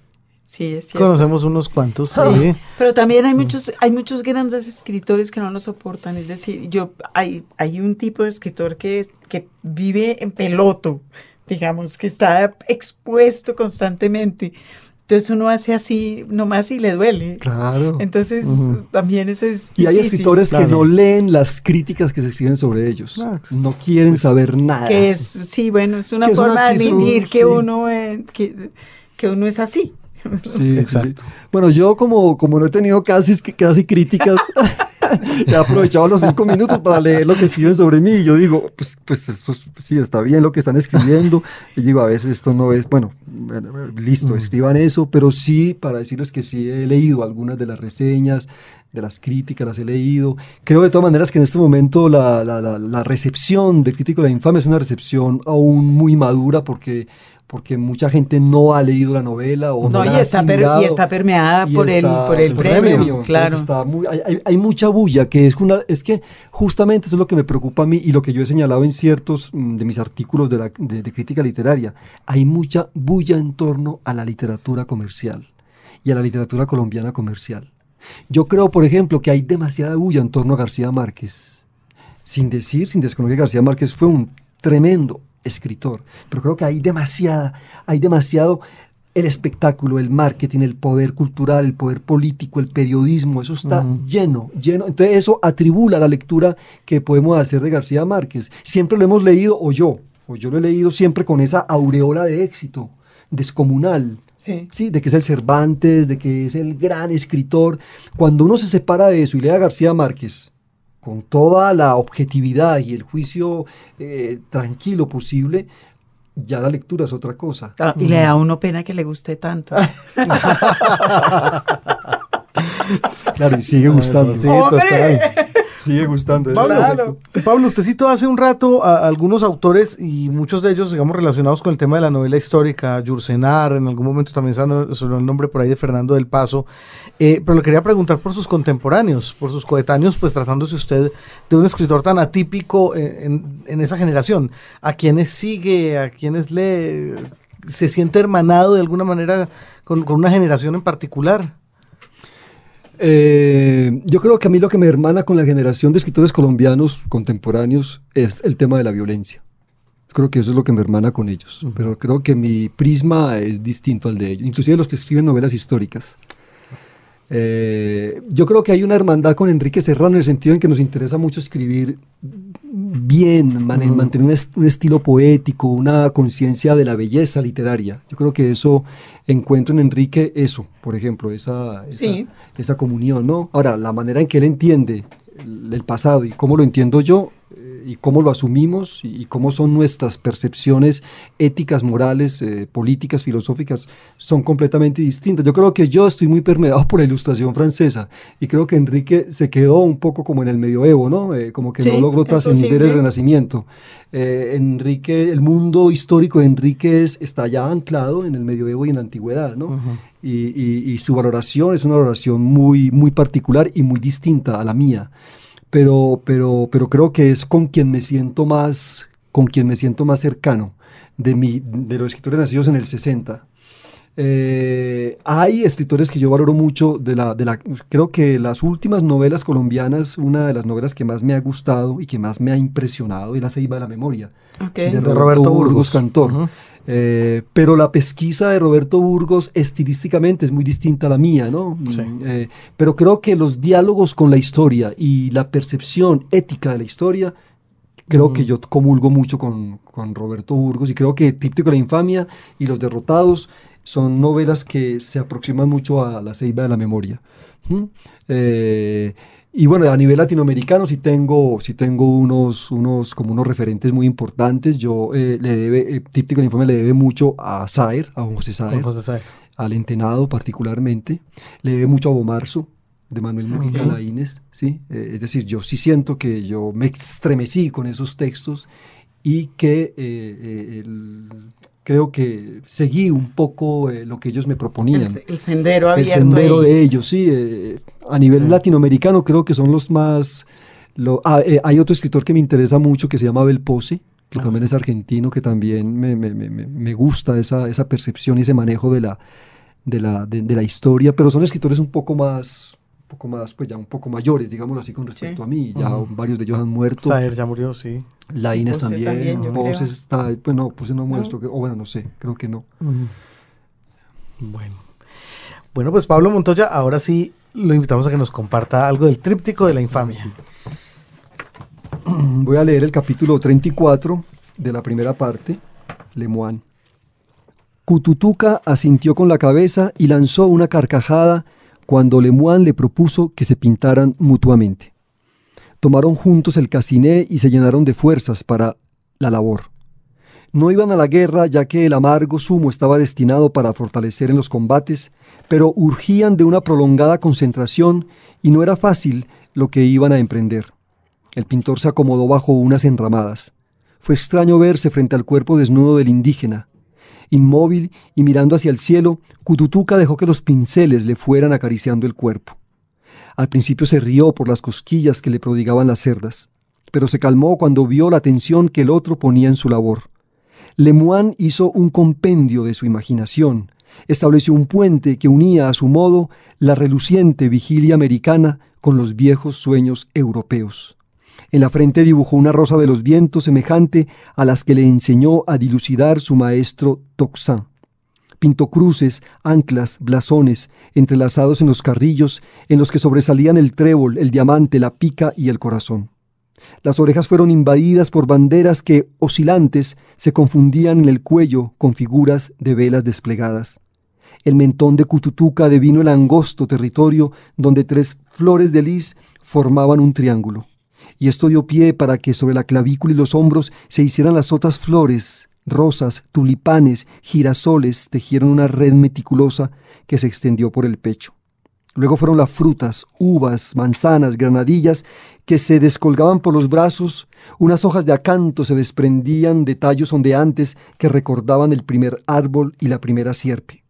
Sí, es cierto. Conocemos unos cuantos, sí. Pero también hay muchos, hay muchos grandes escritores que no lo soportan. Es decir, yo hay, hay un tipo de escritor que, que vive en peloto, digamos, que está expuesto constantemente. Entonces uno hace así nomás y le duele. Claro. Entonces también eso es... Y hay difícil. escritores que no leen las críticas que se escriben sobre ellos. Ah, No quieren saber nada. Que es, sí, bueno, es una Que es una forma de admitir que sí. uno, eh, que, que uno es así. Sí, sí, Exacto. sí. Bueno, yo como, como no he tenido casi, casi críticas, he aprovechado los cinco minutos para leer lo que escriben sobre mí. Y yo digo, pues, pues esto es- sí, está bien lo que están escribiendo. Y digo, a veces esto no es, bueno, bueno, listo, escriban eso, pero sí, para decirles que sí he leído algunas de las reseñas, de las críticas, las he leído. Creo de todas maneras que en este momento la, la- la- la recepción del crítico de la infame es una recepción aún muy madura porque... Porque mucha gente no ha leído la novela o no, No, y la ha está, per- y está permeada Y por, está el, por el por premio, claro. está muy- hay, mucha bulla, que es, una, es que justamente eso es lo que me preocupa a mí y lo que yo he señalado en ciertos mm, de mis artículos de, la- de- de crítica literaria. Hay mucha bulla en torno a la literatura comercial y a la literatura colombiana comercial. Yo creo, por ejemplo, que hay demasiada bulla en torno a García Márquez. Sin decir, sin desconocer que García Márquez fue un tremendo escritor, pero creo que hay demasiada, hay demasiado el espectáculo, el marketing, el poder cultural, el poder político, el periodismo, eso está lleno, lleno. Entonces eso atribula la lectura que podemos hacer de García Márquez. Siempre lo hemos leído, o yo, o yo lo he leído siempre con esa aureola de éxito descomunal. Sí. Sí, de que es el Cervantes, de que es el gran escritor. Cuando uno se separa de eso y lee a García Márquez con toda la objetividad y el juicio eh, tranquilo posible, ya la lectura es otra cosa. Ah, y le da a uno pena que le guste tanto. Claro, y sigue gustando. Sí, total. Sigue gustando. Pablo. Pablo, usted citó hace un rato a algunos autores y muchos de ellos, digamos, relacionados con el tema de la novela histórica, Yursenar, en algún momento también sonó el nombre por ahí de Fernando del Paso, Eh, pero le quería preguntar por sus contemporáneos, por sus coetáneos, pues tratándose usted de un escritor tan atípico en, en- en esa generación, a quienes sigue, a quienes lee, se siente hermanado de alguna manera con, con una generación en particular. Eh, yo creo que a mí lo que me hermana con la generación de escritores colombianos contemporáneos es el tema de la violencia. Creo que eso es lo que me hermana con ellos, pero creo que mi prisma es distinto al de ellos, inclusive los que escriben novelas históricas. Eh, yo creo que hay una hermandad con Enrique Serrano en el sentido en que nos interesa mucho escribir bien, man- mantener un, est- un estilo poético, una conciencia de la belleza literaria. Yo creo que eso encuentro en Enrique eso, por ejemplo, esa, esa, Sí. esa comunión, ¿no? Ahora, la manera en que él entiende el, el pasado y cómo lo entiendo yo y cómo lo asumimos y, cómo son nuestras percepciones éticas, morales, eh, políticas, filosóficas, son completamente distintas. Yo creo que yo estoy muy permeado por la ilustración francesa y creo que Enrique se quedó un poco como en el medioevo, ¿no? Eh, como que Sí, no logró trascender el renacimiento. Eh, Enrique, el mundo histórico de Enrique es- está ya anclado en el medioevo y en la antigüedad, ¿no? y, y- y su valoración es una valoración muy, muy particular y muy distinta a la mía. Pero, pero, pero creo que es con quien me siento más, con quien me siento más cercano de, mi, de los escritores nacidos en el 60. Eh, hay escritores que yo valoro mucho de la, de la, creo que las últimas novelas colombianas, una de las novelas que más me ha gustado y que más me ha impresionado es La Ceiba de la Memoria, Ok. de, De Roberto, Roberto Burgos, Burgos. Cantor. Ujú. Eh, pero la pesquisa de Roberto Burgos estilísticamente es muy distinta a la mía, ¿no? Sí. Mm, eh, pero creo que los diálogos con la historia y la percepción ética de la historia, creo que yo comulgo mucho con, con Roberto Burgos y creo que Tríptico de la Infamia y Los Derrotados son novelas que se aproximan mucho a la ceiba de la memoria. ¿Mm? Eh, y bueno, a nivel latinoamericano sí tengo, sí tengo unos, unos, como unos referentes muy importantes. Yo eh, le debe, eh, Tríptico de la Infamia le debe mucho a Saer, a José Saer, José Saer. al Entenado particularmente. Le debe mucho a Bomarzo, de Manuel Mujica Ok. Laínez, ¿sí? Eh, es decir, yo sí siento que yo me estremecí con esos textos y que eh, el- creo que seguí un poco eh, lo que ellos me proponían El, el sendero el abierto. sendero ahí. de ellos, sí. eh, a nivel latinoamericano creo que son los más... lo- ah, eh, hay otro escritor que me interesa mucho que se llama Abel Pose, que Ah, también sí. es argentino, que también me, me- me- me- gusta esa, esa percepción y ese manejo de la, de, la, de, de la historia, pero son escritores un poco más poco más, pues ya un poco mayores, digámoslo así con respecto Sí. a mí, ya varios de ellos han muerto. Saer ya murió, sí. La Inés también, también, está, pues no, Pose no muestro, que- o bueno, no sé, creo que no. Bueno. Bueno, pues Pablo Montoya, ahora sí lo invitamos a que nos comparta algo del tríptico de la infamia. Voy a leer el capítulo 34 de la primera parte, Lemoine. Cututuca asintió con la cabeza y lanzó una carcajada cuando Lemoine le propuso que se pintaran mutuamente. Tomaron juntos el casiné y se llenaron de fuerzas para la labor. No iban a la guerra ya que el amargo zumo estaba destinado para fortalecer en los combates, pero urgían de una prolongada concentración y no era fácil lo que iban a emprender. El pintor se acomodó bajo unas enramadas. Fue extraño verse frente al cuerpo desnudo del indígena. Inmóvil y mirando hacia el cielo, Cututuca dejó que los pinceles le fueran acariciando el cuerpo. Al principio se rió por las cosquillas que le prodigaban las cerdas, pero se calmó cuando vio la atención que el otro ponía en su labor. Lemoine hizo un compendio de su imaginación, estableció un puente que unía a su modo la reluciente vigilia americana con los viejos sueños europeos. En la frente dibujó una rosa de los vientos semejante a las que le enseñó a dilucidar su maestro Toxin. Pintó cruces, anclas, blasones, entrelazados en los carrillos, en los que sobresalían el trébol, el diamante, la pica y el corazón. Las orejas fueron invadidas por banderas que, oscilantes, se confundían en el cuello con figuras de velas desplegadas. El mentón de Cututuca devino el angosto territorio donde tres flores de lis formaban un triángulo. Y esto dio pie para que sobre la clavícula y los hombros se hicieran las otras flores, rosas, tulipanes, girasoles, tejieron una red meticulosa que se extendió por el pecho. Luego fueron las frutas, uvas, manzanas, granadillas, que se descolgaban por los brazos, unas hojas de acanto se desprendían de tallos ondeantes que recordaban el primer árbol y la primera sierpe.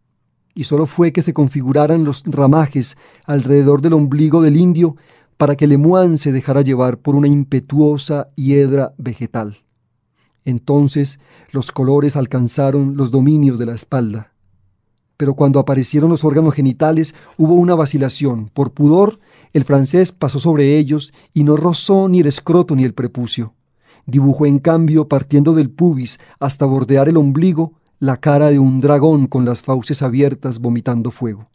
Y solo fue que se configuraran los ramajes alrededor del ombligo del indio para que Lemoine se dejara llevar por una impetuosa hiedra vegetal. Entonces los colores alcanzaron los dominios de la espalda. Pero cuando aparecieron los órganos genitales hubo una vacilación. Por pudor, el francés pasó sobre ellos y no rozó ni el escroto ni el prepucio. Dibujó en cambio, partiendo del pubis hasta bordear el ombligo, la cara de un dragón con las fauces abiertas vomitando fuego.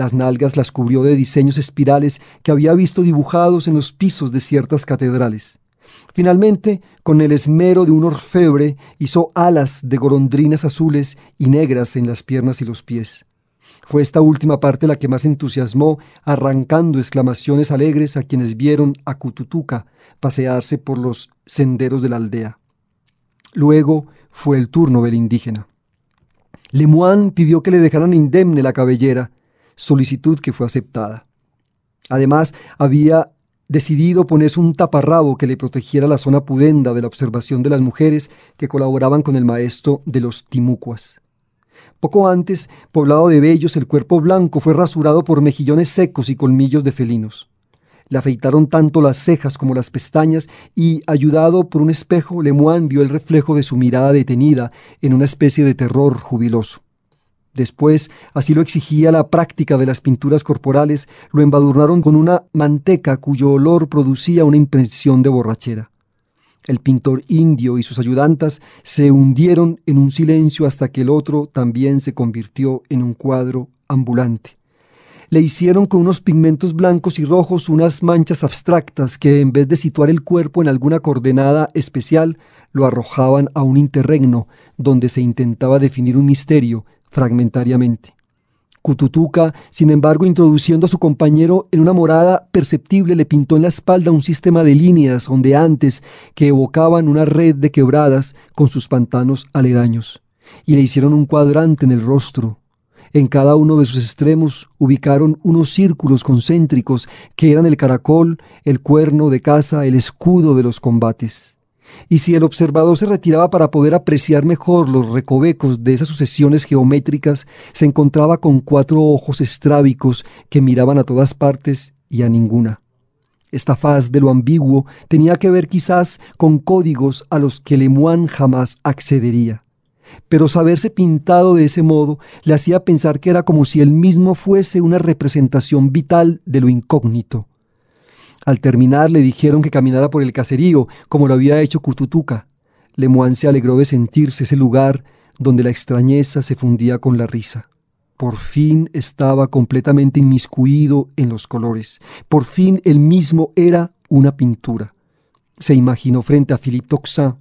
Las nalgas las cubrió de diseños espirales que había visto dibujados en los pisos de ciertas catedrales. Finalmente, con el esmero de un orfebre, hizo alas de golondrinas azules y negras en las piernas y los pies. Fue esta última parte la que más entusiasmó, arrancando exclamaciones alegres a quienes vieron a Cututuca pasearse por los senderos de la aldea. Luego fue el turno del indígena. Lemoine pidió que le dejaran indemne la cabellera, solicitud que fue aceptada. Además, había decidido ponerse un taparrabo que le protegiera la zona pudenda de la observación de las mujeres que colaboraban con el maestro de los timucuas. Poco antes, poblado de vellos, el cuerpo blanco fue rasurado por mejillones secos y colmillos de felinos. Le afeitaron tanto las cejas como las pestañas y, ayudado por un espejo, Lemoine vio el reflejo de su mirada detenida en una especie de terror jubiloso. Después, así lo exigía la práctica de las pinturas corporales, lo embadurnaron con una manteca cuyo olor producía una impresión de borrachera. El pintor indio y sus ayudantas se hundieron en un silencio hasta que el otro también se convirtió en un cuadro ambulante. Le hicieron con unos pigmentos blancos y rojos unas manchas abstractas que en vez de situar el cuerpo en alguna coordenada especial, lo arrojaban a un interregno donde se intentaba definir un misterio fragmentariamente. Cututuca, sin embargo, introduciendo a su compañero en una morada perceptible, le pintó en la espalda un sistema de líneas ondeantes que evocaban una red de quebradas con sus pantanos aledaños, y le hicieron un cuadrante en el rostro. En cada uno de sus extremos ubicaron unos círculos concéntricos que eran el caracol, el cuerno de caza, el escudo de los combates y si el observador se retiraba para poder apreciar mejor los recovecos de esas sucesiones geométricas, se encontraba con cuatro ojos estrábicos que miraban a todas partes y a ninguna. Esta faz de lo ambiguo tenía que ver quizás con códigos a los que Lemoine jamás accedería. Pero saberse pintado de ese modo le hacía pensar que era como si él mismo fuese una representación vital de lo incógnito. Al terminar le dijeron que caminara por el caserío, como lo había hecho Cututuca. Lemoine se alegró de sentirse ese lugar donde la extrañeza se fundía con la risa. Por fin estaba completamente inmiscuido en los colores. Por fin él mismo era una pintura. Se imaginó frente a Philippe Toxin.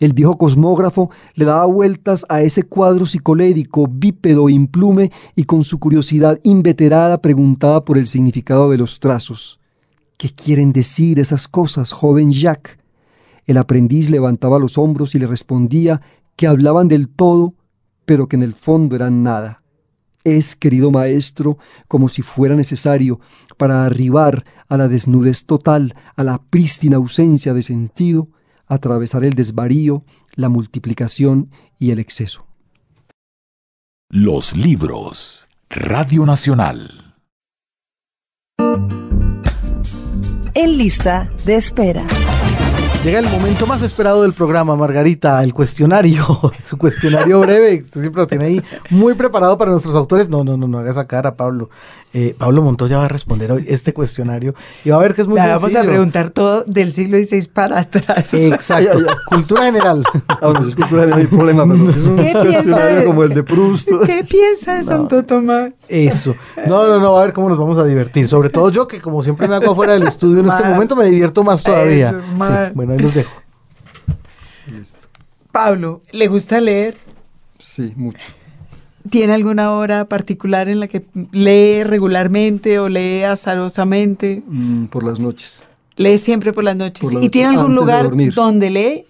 El viejo cosmógrafo le daba vueltas a ese cuadro psicolédico, bípedo, implume, y con su curiosidad inveterada preguntaba por el significado de los trazos. ¿Qué quieren decir esas cosas, joven Jacques? El aprendiz levantaba los hombros y le respondía que hablaban del todo, pero que en el fondo eran nada es, querido maestro, como si fuera necesario para arribar a la desnudez total, a la prístina ausencia de sentido, atravesar el desvarío, la multiplicación y el exceso. Los libros. Radio Nacional. En lista de espera. Llega el momento más esperado del programa, Margarita, el cuestionario, su cuestionario breve, siempre lo tiene ahí muy preparado para nuestros autores. No, no, no, no haga esa cara, Pablo. Eh, Pablo Montoya va a responder hoy este cuestionario y va a ver que es muy Le sencillo. vamos a preguntar todo del siglo XVI para atrás. Exacto, cultura general. Ah, bueno, si es cultura, no hay problema, pero si es un ¿Qué piensa cuestionario de- como el de Proust. ¿Qué piensa de Santo Tomás? Eso. No, no, no, va a ver cómo nos vamos a divertir. Sobre todo yo, que como siempre me hago afuera del estudio en este momento, me divierto más todavía. Eso, Sí, bueno, ahí los dejo. Listo. Pablo, ¿le gusta leer? Sí, mucho. ¿Tiene alguna hora particular en la que lee regularmente o lee azarosamente? Mm, por las noches. Lee siempre por las noches. Por la ¿Y tiene algún lugar donde lee?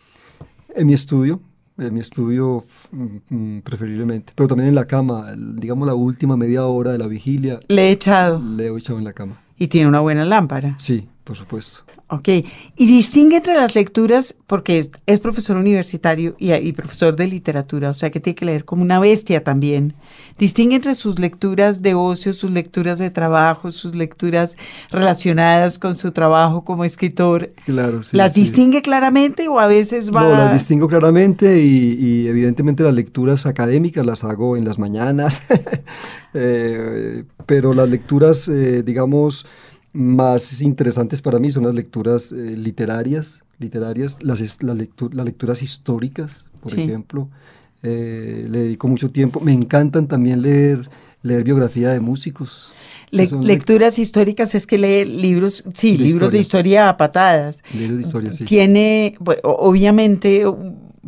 En mi estudio, en mi estudio mm, mm, preferiblemente, pero también en la cama, digamos la última media hora de la vigilia, Le he echado. leo echado en la cama. Y tiene una buena lámpara. Sí, por supuesto. Ok. Y distingue entre las lecturas, porque es, es profesor universitario y, y profesor de literatura, o sea que tiene que leer como una bestia también. Distingue entre sus lecturas de ocio, sus lecturas de trabajo, sus lecturas relacionadas con su trabajo como escritor. Claro, sí. ¿Las sí. distingue claramente o a veces va... No, las distingo claramente y, y evidentemente las lecturas académicas las hago en las mañanas, Eh, pero las lecturas, eh, digamos, más interesantes para mí son las lecturas eh, literarias, literarias las, las, lectu- las lecturas históricas, por Sí. ejemplo. Eh, le dedico mucho tiempo. Me encantan también leer, leer biografía de músicos. Le- lecturas históricas es que lee libros, sí, De libros de historia a patadas. libros de historia, sí. Tiene, obviamente,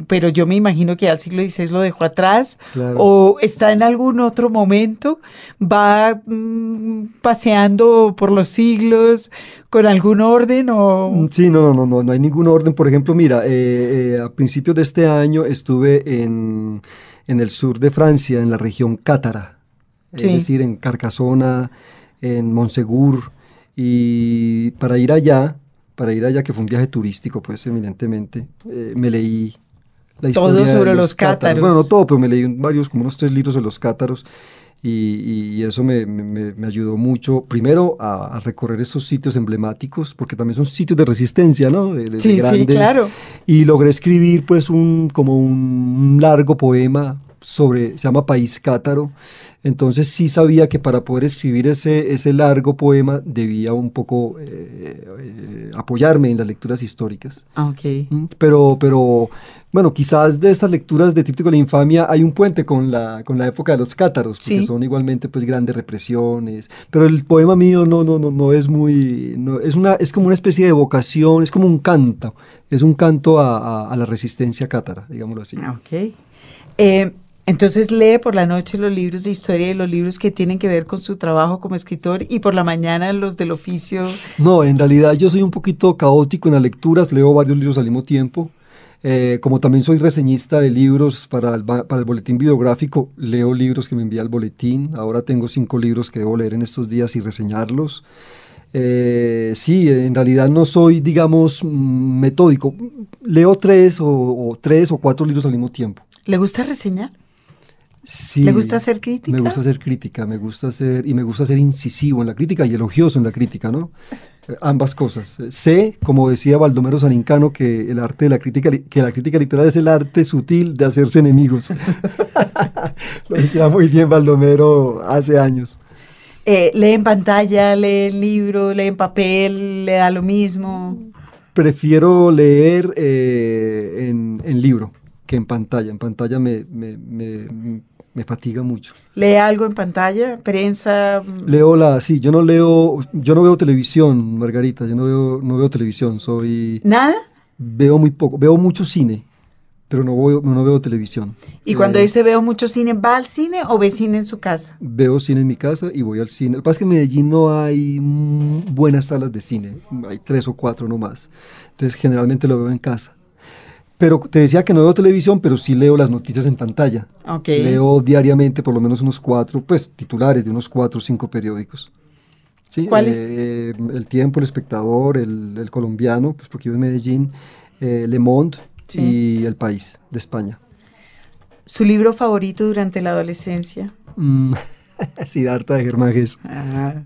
pero yo me imagino que al siglo XVI lo dejó atrás Claro. o está en algún otro momento, va mm, paseando por los siglos con algún orden o... Mm, Sí, no, no, no, no, no hay ningún orden. Por ejemplo, mira, eh, eh, a principios de este año estuve en, en el sur de Francia, en la región cátara, Sí. es decir, en Carcasona, en Monsegur, y para ir allá, para ir allá, que fue un viaje turístico, pues eminentemente, eh, me leí la Todo historia de sobre los cátaros. Bueno, no todo, pero me leí varios, como unos tres libros de los cátaros. Y, y eso me, me- me- ayudó mucho, primero, a, a recorrer estos sitios emblemáticos, porque también son sitios de resistencia, ¿no? De- de- de Sí, sí, grandes- claro. Y logré escribir, pues, un, como un largo poema sobre, se llama País Cátaro. Entonces sí sabía que para poder escribir ese, ese largo poema debía un poco eh, eh, apoyarme en las lecturas históricas. Ah, Ok. Mm, Pero, pero, bueno, quizás de estas lecturas de Tríptico de la Infamia hay un puente con la, con la época de los cátaros, porque Sí. son igualmente pues grandes represiones. Pero el poema mío no, no, no, no es muy, no, es, una, es como una especie de vocación, es como un canto, es un canto a, a- a la resistencia cátara, digámoslo así. Ah, Ok. Eh, entonces lee por la noche los libros de historia y los libros que tienen que ver con su trabajo como escritor y por la mañana los del oficio. No, en realidad yo soy un poquito caótico en las lecturas, leo varios libros al mismo tiempo. Eh, como también soy reseñista de libros para el, ba- para el boletín bibliográfico, leo libros que me envía el boletín. Ahora tengo cinco libros que debo leer en estos días y reseñarlos. Eh, sí, en realidad no soy, digamos, metódico. Leo tres o, o tres o cuatro libros al mismo tiempo. ¿Le gusta reseñar? Sí, ¿Le gusta hacer crítica? Me gusta hacer crítica, me gusta ser y me gusta ser incisivo en la crítica y elogioso en la crítica, ¿no? Eh, ambas cosas. Eh, Sé, como decía Baldomero Sanincano, que el arte de la crítica, que la crítica literal es el arte sutil de hacerse enemigos. Lo decía muy bien Baldomero hace años. Eh, ¿Lee en pantalla, lee en libro, lee en papel, le da lo mismo? Prefiero leer eh, en, en libro que en pantalla. En pantalla me, me, me, me fatiga mucho. ¿Lee algo en pantalla? ¿Prensa? Leo la, sí, yo no leo, yo no veo televisión, Margarita, yo no veo, no veo televisión, soy, ¿Nada? veo muy poco, veo mucho cine, pero no veo, no veo televisión. Y cuando Eh, dice veo mucho cine, ¿va al cine o ve cine en su casa? Veo cine en mi casa y voy al cine. Lo que pasa es que en Medellín no hay mm, buenas salas de cine, hay tres o cuatro nomás. Entonces generalmente lo veo en casa. Pero te decía que no veo televisión, pero sí leo las noticias en pantalla. Ok. Leo diariamente por lo menos unos cuatro, pues titulares de unos cuatro o cinco periódicos. ¿Sí? ¿Cuáles? Eh, el Tiempo, El Espectador, El, El Colombiano, pues porque vivo en Medellín, eh, Le Monde Sí. y El País de España. ¿Su libro favorito durante la adolescencia? Mm, Siddhartha de Germán Gess. Ah,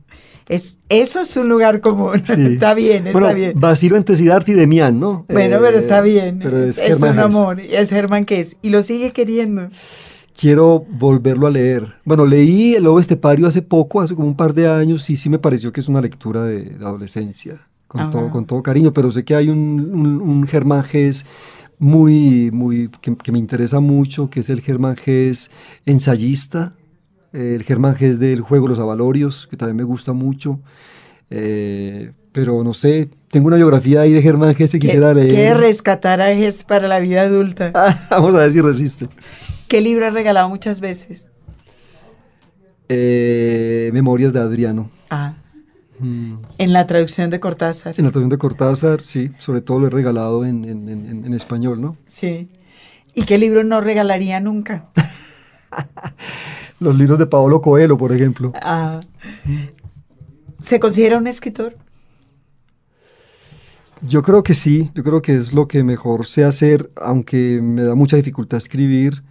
es, eso es un lugar común. Sí. está bien, está bueno, bien. Basilo entre Siddhartha y Demián, ¿no? Bueno, Eh, pero está bien. Pero es, es un amor. Es Germán que es. Y lo sigue queriendo. Quiero volverlo a leer. Bueno, leí El Lobo Estepario hace poco, hace como un par de años, y sí me pareció que es una lectura de, de adolescencia, con Ajá. todo, con todo cariño, pero sé que hay un, un, un Germán Gess muy, muy, que, que me interesa mucho, que es el Germán Gess ensayista, eh, el Germán Gess del juego Los Avalorios, que también me gusta mucho. Eh, pero no sé, tengo una biografía ahí de Germán Gess que quisiera ¿Qué, leer. qué rescatar a Ges para la vida adulta? Vamos a ver si resiste. ¿Qué libro ha regalado muchas veces? Eh, Memorias de Adriano. Ah, Mm. en la traducción de Cortázar. En la traducción de Cortázar, sí, sobre todo lo he regalado en, en- en- en español, ¿no? Sí. ¿Y qué libro no regalaría nunca? Los libros de Paolo Coelho, por ejemplo. Ah, ¿Se considera un escritor? Yo creo que sí, yo creo que es lo que mejor sé hacer, aunque me da mucha dificultad escribir.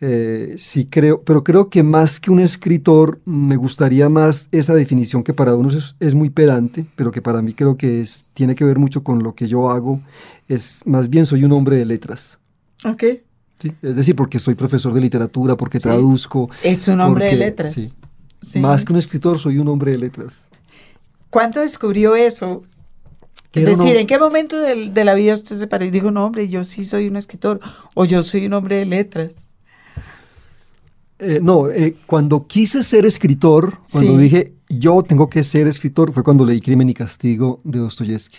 eh, sí creo, pero creo que más que un escritor, me gustaría más esa definición que para unos es, es muy pedante, pero que para mí creo que es, tiene que ver mucho con lo que yo hago. Es más bien soy un hombre de letras. Ok. ¿Sí? Es decir, porque soy profesor de literatura, porque Sí. traduzco. Es un hombre de letras. sí. Sí. Más que un escritor, soy un hombre de letras. ¿Cuánto descubrió eso? Es decir, ¿en qué momento de, la vida usted se paró y dijo, no, hombre, yo sí soy un escritor o yo soy un hombre de letras? Eh, no, eh, cuando quise ser escritor, cuando Sí. dije yo tengo que ser escritor, fue cuando leí Crimen y Castigo de Dostoyevsky.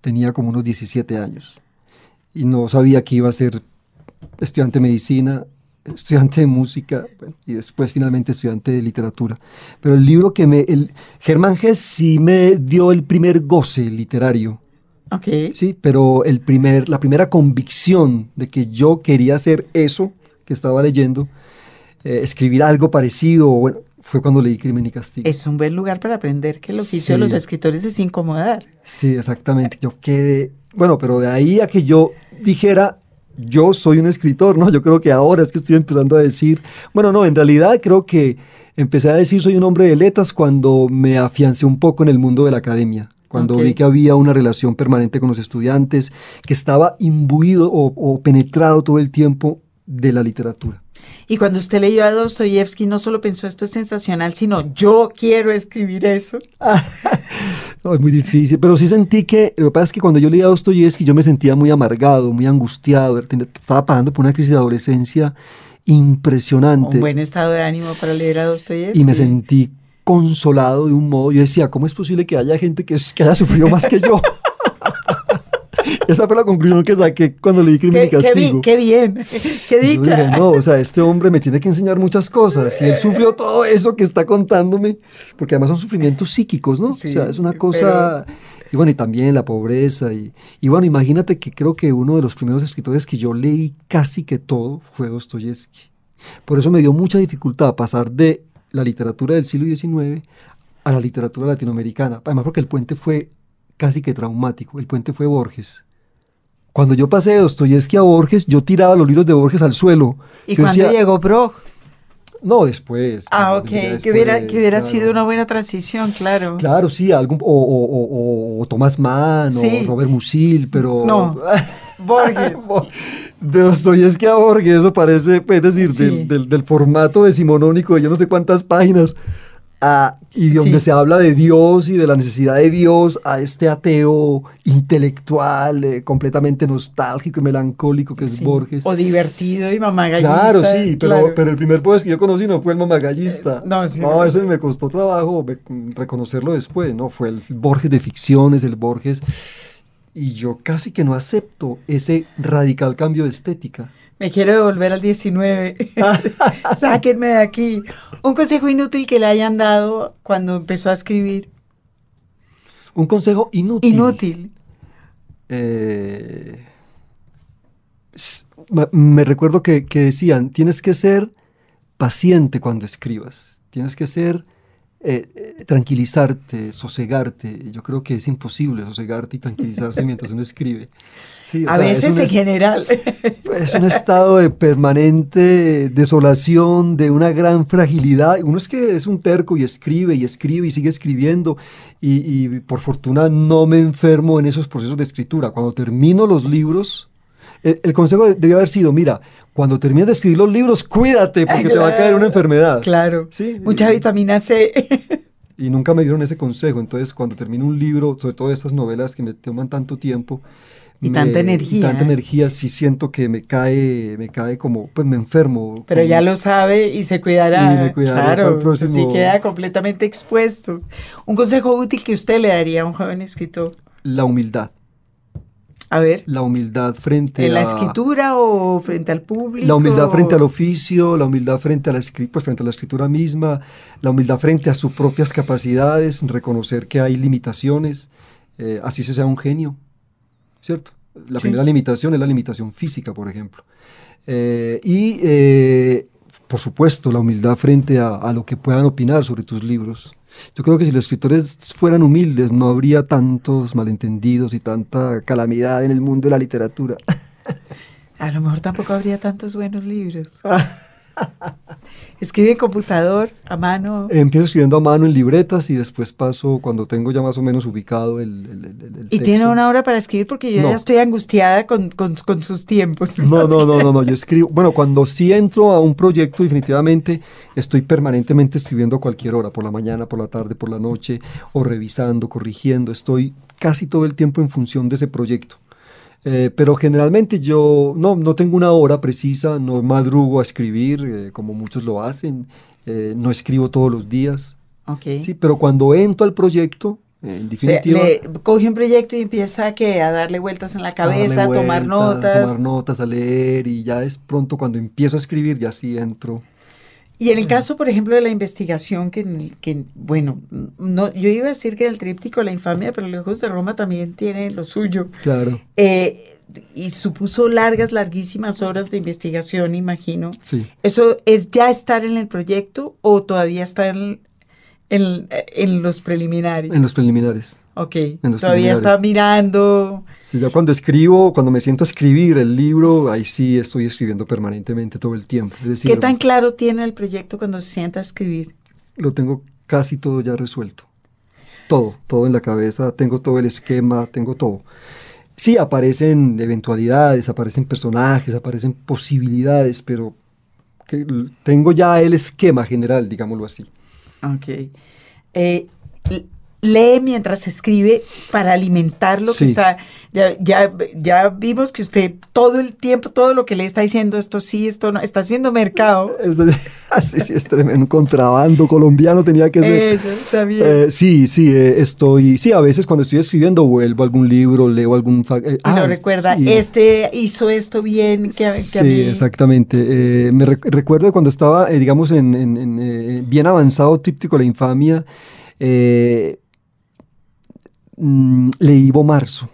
Tenía como unos 17 años y no sabía que iba a ser estudiante de medicina, estudiante de música bueno, y después finalmente estudiante de literatura. Pero el libro que me... El, Germán Gess sí me dio el primer goce literario. Ok. Sí, pero el primer, la primera convicción de que yo quería hacer eso que estaba leyendo, eh, escribir algo parecido, bueno, fue cuando leí Crimen y Castigo. Es un buen lugar para aprender que el oficio de Sí. los escritores es incomodar. Sí, exactamente. Yo quedé, bueno, pero de ahí a que yo dijera, yo soy un escritor, ¿no? Yo creo que ahora es que estoy empezando a decir, bueno, no, en realidad creo que empecé a decir soy un hombre de letras cuando me afiancé un poco en el mundo de la academia. Cuando vi que había una relación permanente con los estudiantes, que estaba imbuido o, o penetrado todo el tiempo de la literatura. Y cuando usted leyó a Dostoyevsky, no solo pensó esto es sensacional, sino yo quiero escribir eso. No, es muy difícil, pero sí sentí que, lo que pasa es que cuando yo leía a Dostoyevsky yo me sentía muy amargado, muy angustiado, estaba pasando por una crisis de adolescencia impresionante Un buen estado de ánimo para leer a Dostoyevsky. y me sentí consolado de un modo, yo decía, ¿cómo es posible que haya gente que, que haya sufrido más que yo? Esa fue la conclusión que saqué cuando leí Crimen y Castigo. qué bien, qué dicha. dije, no, o sea, este hombre me tiene que enseñar muchas cosas. Y él sufrió todo eso que está contándome, porque además son sufrimientos psíquicos, ¿no? Sí, o sea, es una pero- cosa... Y bueno, y también la pobreza. Y, y bueno, imagínate que creo que uno de los primeros escritores que yo leí casi que todo fue Dostoyevsky. Por eso me dio mucha dificultad pasar de la literatura del siglo XIX a la literatura latinoamericana. Además, porque el puente fue casi que traumático. El puente fue Borges. Cuando yo pasé de Dostoyevsky a Borges, yo tiraba los libros de Borges al suelo. ¿Y Yo cuándo decía, llegó Brock? No, después. Ah, ok, después, que hubiera, que hubiera claro. sido una buena transición, claro. Claro, sí, algún, o, o, o, o- o Tomás Mann, Sí. o Robert Musil, pero... No, Borges. De Dostoyevsky a Borges, eso parece, es decir, Sí. del, del- del formato decimonónico de yo no sé cuántas páginas a- y donde Sí. se habla de Dios y de la necesidad de Dios, a este ateo intelectual, eh, completamente nostálgico y melancólico que es Sí. Borges. O divertido y mamagallista. Claro, sí, pero, claro. pero el primer Borges que yo conocí no fue el mamagallista. Eh, no, sí, no, ¿verdad? eso me costó trabajo reconocerlo después, ¿no? Fue el Borges de ficciones, el Borges... Y yo casi que no acepto ese radical cambio de estética. Me quiero devolver al 19. Sáquenme de aquí. Un consejo inútil que le hayan dado cuando empezó a escribir. Un consejo inútil. Inútil. Eh, me recuerdo que, que decían, tienes que ser paciente cuando escribas, tienes que ser, eh, eh, tranquilizarte, sosegarte. Yo creo que es imposible sosegarte y tranquilizarse mientras uno escribe. Sí, A sea, veces en es- general. es un estado de permanente desolación, de una gran fragilidad. Uno es que es un terco y escribe y escribe y sigue escribiendo. Y, y por fortuna no me enfermo en esos procesos de escritura. Cuando termino los libros, el, el consejo de- debió haber sido, mira, cuando termines de escribir los libros, cuídate porque te va a caer una enfermedad. Claro. Sí. Mucha vitamina C. Y nunca me dieron ese consejo. Entonces, cuando termino un libro, sobre todo estas novelas que me toman tanto tiempo. Y tanta energía. Y tanta energía, sí siento que me cae, me cae como, pues me enfermo. Pero como- ya lo sabe y se cuidará. Y me cuidaré para el claro, próximo- sí queda completamente expuesto. Un consejo útil que usted le daría a un joven escritor. La humildad. A ver, La humildad frente ¿en la a... escritura o frente al público? La humildad frente al oficio, la humildad frente a la, pues, frente a la escritura misma, la humildad frente a sus propias capacidades, reconocer que hay limitaciones, eh, así se sea un genio, ¿cierto? La Sí. primera limitación es la limitación física, por ejemplo. Eh, y, eh, por supuesto, la humildad frente a, a lo que puedan opinar sobre tus libros. Yo creo que si los escritores fueran humildes, no habría tantos malentendidos y tanta calamidad en el mundo de la literatura. A lo mejor tampoco habría tantos buenos libros. Escribe en computador, a mano. Empiezo escribiendo a mano en libretas y después paso cuando tengo ya más o menos ubicado el, el, el- el y texto. tiene una hora para escribir porque yo No. ya estoy angustiada con, con- con sus tiempos. No, no, no, no, no, yo escribo. Bueno, cuando sí entro a un proyecto, definitivamente estoy permanentemente escribiendo a cualquier hora, por la mañana, por la tarde, por la noche, o revisando, corrigiendo. Estoy casi todo el tiempo en función de ese proyecto. Eh, pero generalmente yo no, no tengo una hora precisa, no madrugo a escribir eh, como muchos lo hacen, eh, no escribo todos los días. Ok. Sí, pero cuando entro al proyecto, eh, en O sea, definitiva... le coge un proyecto y empieza que a darle vueltas en la a cabeza, a tomar notas. tomar notas, a leer y ya es pronto cuando empiezo a escribir, ya sí entro. Y en el caso, por ejemplo, de la investigación, que, que bueno, no, yo iba a decir que el tríptico La infamia, pero Lejos de Roma también tiene lo suyo. Claro, Eh, y supuso largas, larguísimas horas de investigación, imagino. sí. ¿Eso es ya estar en el proyecto o todavía está en, en, en los preliminares? En los preliminares. Ok, todavía está preliminares. mirando. Sí, ya cuando escribo, cuando me siento a escribir el libro, ahí sí estoy escribiendo permanentemente todo el tiempo. Es decir, ¿Qué tan claro tiene el proyecto cuando se sienta a escribir? lo tengo casi todo ya resuelto. Todo, todo en la cabeza, tengo todo el esquema, tengo todo. Sí, aparecen eventualidades, aparecen personajes, aparecen posibilidades, pero tengo ya el esquema general, digámoslo así. Ok. Eh, lee mientras escribe para alimentar lo que Sí. está. Ya, ya, ya vimos que usted todo el tiempo, todo lo que le está diciendo, esto sí, esto no, está haciendo mercado. Eso- Así sí, es tremendo, un contrabando colombiano tenía que ser. Eso, está bien. Eh, sí, sí, eh, estoy, sí, a veces cuando estoy escribiendo vuelvo a algún libro, leo algún... eh, y ah, lo recuerda, y- este hizo esto bien, que, que sí, a mí. exactamente. Eh, me rec- recuerdo cuando estaba, digamos, en, en- en, bien avanzado tríptico La Infamia, eh, mm, leí Bomarzo.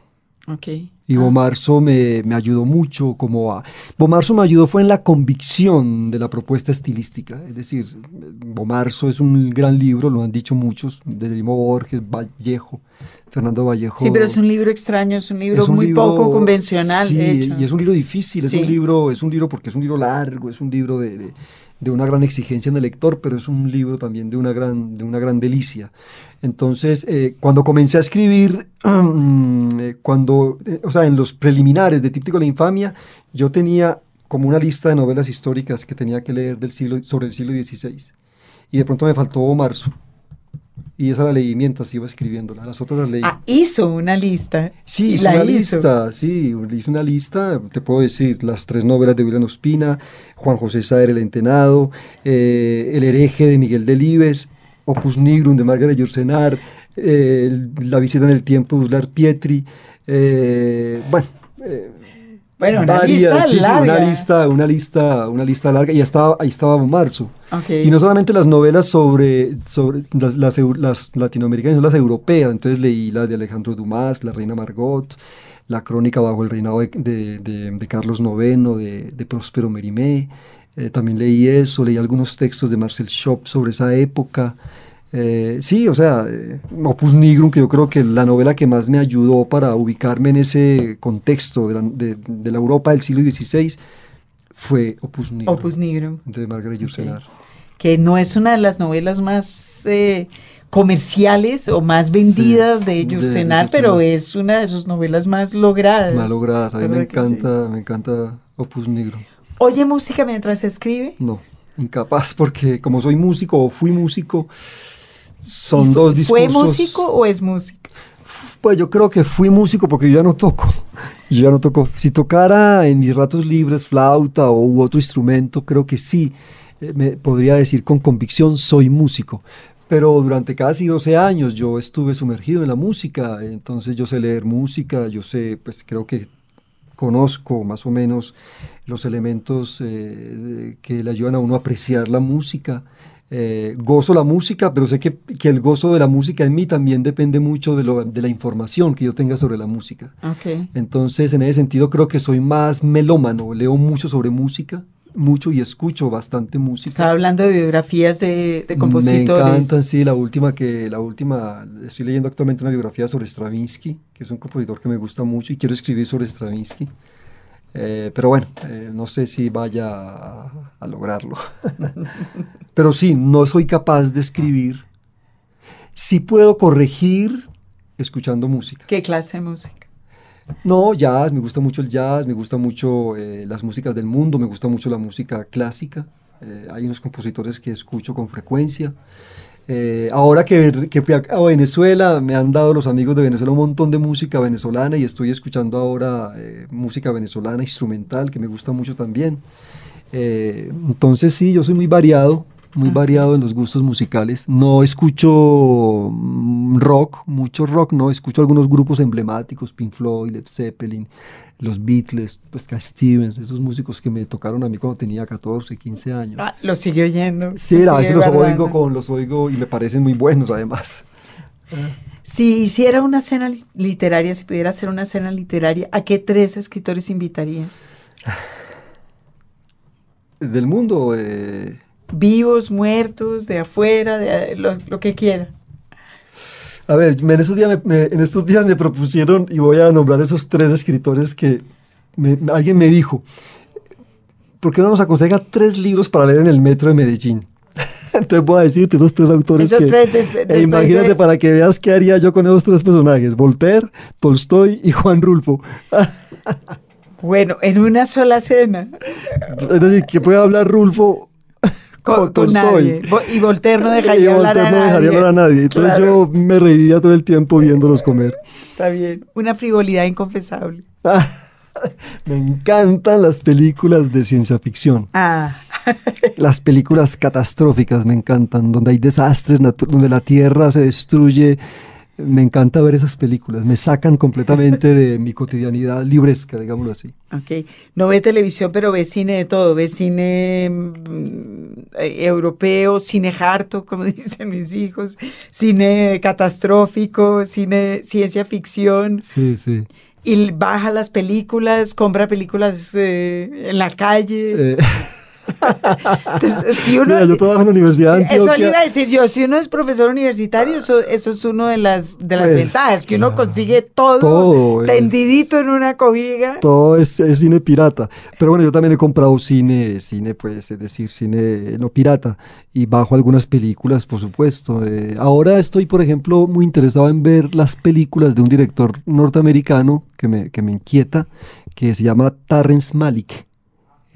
Ok. Y Ah, Bomarzo me, me ayudó mucho como a... Bomarzo me ayudó fue en la convicción de la propuesta estilística. Es decir, Bomarzo es un gran libro, lo han dicho muchos, de Limo Borges, Vallejo, Fernando Vallejo. Sí, pero es un libro extraño, es un libro Es un muy libro- poco convencional, sí, de hecho. y es un libro difícil, es Sí. un libro, es un libro porque es un libro largo, es un libro de, de- de una gran exigencia en el lector, pero es un libro también de una gran, de una gran delicia. Entonces, eh, cuando comencé a escribir, eh, cuando, eh, o sea, en los preliminares de Tríptico de la Infamia, yo tenía como una lista de novelas históricas que tenía que leer del siglo, sobre el siglo XVI. Y de pronto me faltó Marzo. Y esa la leí mientras iba escribiéndola. Las otras las leí. Ah, hizo una lista. Sí, la una hizo. lista, sí, hice una lista, te puedo decir, las tres novelas de William Ospina, Juan José Saer El Entenado, eh, El hereje de Miguel Delibes, Opus Nigrum de Margaret Yourcenar, eh, La visita en el tiempo de Uslar Pietri, eh, bueno, eh, Bueno, una varias, lista sí, sí, larga. una lista, una lista, una lista larga, y estaba, ahí estaba Marzo. Ok. Y no solamente las novelas sobre, sobre las, las, latinoamericanas, sino las europeas. Entonces leí las de Alejandro Dumas, La Reina Margot, La Crónica bajo el reinado de, de- de- de Carlos IX, de, de Próspero Merimé. Eh, también leí eso, leí algunos textos de Marcel Schott sobre esa época. Eh, sí, o sea, eh, Opus Nigrum, que yo creo que la novela que más me ayudó para ubicarme en ese contexto de la, de- de la Europa del siglo XVI fue Opus Nigrum, Opus Nigrum, de Margaret Yourcenar. que no es una de las novelas más eh, comerciales o más vendidas de de- Yurcenar, pero Yourcenar. es una de sus novelas más logradas. Mal logradas, a mí me ¿Verdad que sí? encanta, me encanta Opus Nigrum. ¿Oye música mientras escribe? No, incapaz porque como soy músico o fui músico, son ¿Y fu- dos discursos. ¿Fue músico o es músico? Pues yo creo que fui músico porque yo ya no toco. Yo ya no toco. Si tocara en mis ratos libres flauta o u otro instrumento, creo que sí. eh, me podría decir con convicción soy músico. Pero durante casi 12 años yo estuve sumergido en la música, entonces yo sé leer música, yo sé, pues creo que conozco más o menos los elementos eh, que le ayudan a uno a apreciar la música. Eh, gozo la música, pero sé que, que el gozo de la música en mí también depende mucho de, lo- de la información que yo tenga sobre la música. Entonces, en ese sentido, creo que soy más melómano, leo mucho sobre música, mucho y escucho bastante música. Estaba hablando de biografías de, de Me compositores. encantan, sí, la última que, la última, estoy leyendo actualmente una biografía sobre Stravinsky, que es un compositor que me gusta mucho y quiero escribir sobre Stravinsky. Eh, pero bueno, eh, no sé si vaya a, a lograrlo. pero sí, no soy capaz de escribir. Sí puedo corregir escuchando música. ¿Qué clase de música? No, jazz, me gusta mucho el jazz, me gusta mucho eh, las músicas del mundo, me gusta mucho la música clásica. Hay unos compositores que escucho con frecuencia. Eh, ahora que, que fui a, Venezuela, me han dado los amigos de Venezuela un montón de música venezolana y estoy escuchando ahora eh, música venezolana instrumental, que me gusta mucho también. Eh, entonces sí, yo soy muy variado, muy variado en los gustos musicales. No escucho mm, rock, mucho rock, no. Escucho algunos grupos emblemáticos, Pink Floyd, Led Zeppelin, los Beatles, pues Cat Stevens, esos músicos que me tocaron a mí cuando tenía 14, 15 años. Ah, lo sigue oyendo. sí, a veces los oigo, con, los oigo y me parecen muy buenos además. Si hiciera una cena li- literaria, si pudiera hacer una cena literaria, ¿a qué tres escritores invitaría? Del mundo, eh, Vivos, muertos, de afuera, de lo, lo que quiera. A ver, en estos, días me, me- en estos días me propusieron, y voy a nombrar esos tres escritores que me- alguien me dijo, ¿por qué no nos aconseja tres libros para leer en el metro de Medellín? Entonces voy a decirte esos tres autores Esos que... tres des- e imagínate de- para que veas qué haría yo con esos tres personajes, Voltaire, Tolstoy y Juan Rulfo. Bueno, en una sola cena. Es decir, que puede hablar Rulfo Con, con Tolstoy. nadie. Y Voltaire no y dejaría hablar Voltaire a no nadie. dejaría hablar a nadie. Entonces Claro, yo me reiría todo el tiempo viéndolos comer. Está bien. Una frivolidad inconfesable. Me encantan las películas de ciencia ficción. Ah, Las películas catastróficas me encantan, donde hay desastres, donde la tierra se destruye. Me encanta ver esas películas, me sacan completamente de mi cotidianidad libresca, digámoslo así. ok. No ve televisión, pero ve cine de todo. Ve cine mm, eh, europeo, cine harto, como dicen mis hijos, cine catastrófico, cine ciencia ficción. Sí, sí. Y baja las películas, compra películas eh, en la calle. Eh, Entonces, si uno, mira, yo trabajo en la Universidad de Eso le iba a decir yo, si uno es profesor universitario, eso, eso es uno de las, de las Pues, ventajas, que uno consigue todo, todo, eh. tendidito en una cobija. Todo es, es cine pirata. Pero bueno, yo también he comprado cine, cine, pues, es decir, cine no pirata. Y bajo algunas películas, por supuesto. Eh, ahora estoy, por ejemplo, muy interesado en ver las películas de un director norteamericano que me, que me inquieta, que se llama Terrence Malick.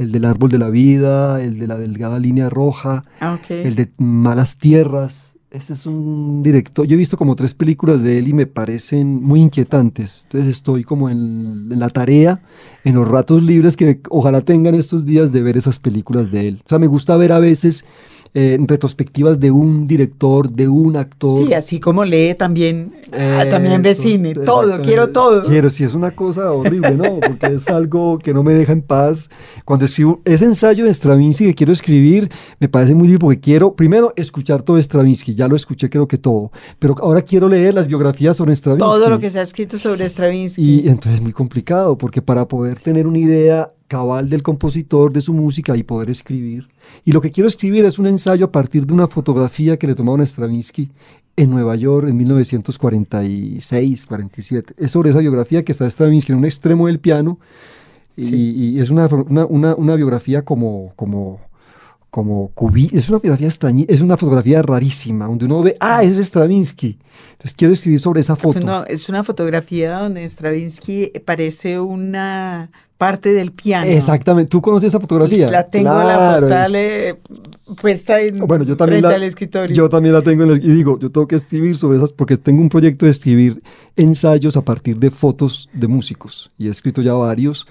El del árbol de la vida, el de la delgada línea roja, Ah, el de Malas Tierras. Ese es un director. Yo he visto como tres películas de él y me parecen muy inquietantes. Entonces estoy como en, en, la tarea, en los ratos libres que ojalá tengan estos días de ver esas películas de él. O sea, me gusta ver a veces eh, retrospectivas de un director, de un actor. Sí, así como lee también, ah, también ve cine, todo, quiero todo. Quiero, si es una cosa horrible, ¿no? Porque es algo que no me deja en paz. Cuando escribo ese ensayo de Stravinsky que quiero escribir, me parece muy bien porque quiero, primero, escuchar todo Stravinsky, ya lo escuché creo que todo, pero ahora quiero leer las biografías sobre Stravinsky. Todo lo que se ha escrito sobre Stravinsky. Y entonces es muy complicado, porque para poder tener una idea cabal del compositor, de su música y poder escribir. Y lo que quiero escribir es un ensayo a partir de una fotografía que le tomaron a Stravinsky en Nueva York en 1946, 47. Es sobre esa biografía que está Stravinsky en un extremo del piano y, y, es una, una, una, biografía como, como, como cubí, es una biografía extraña, es una fotografía rarísima, donde uno ve, ah, es Stravinsky. Entonces quiero escribir sobre esa foto. No, es una fotografía donde Stravinsky parece una parte del piano. Exactamente. ¿Tú conoces esa fotografía? La tengo en la postal eh, puesta en bueno, yo también frente la, al escritorio. Yo también la tengo en el, y digo, yo tengo que escribir sobre esas porque tengo un proyecto de escribir ensayos a partir de fotos de músicos y he escrito ya varios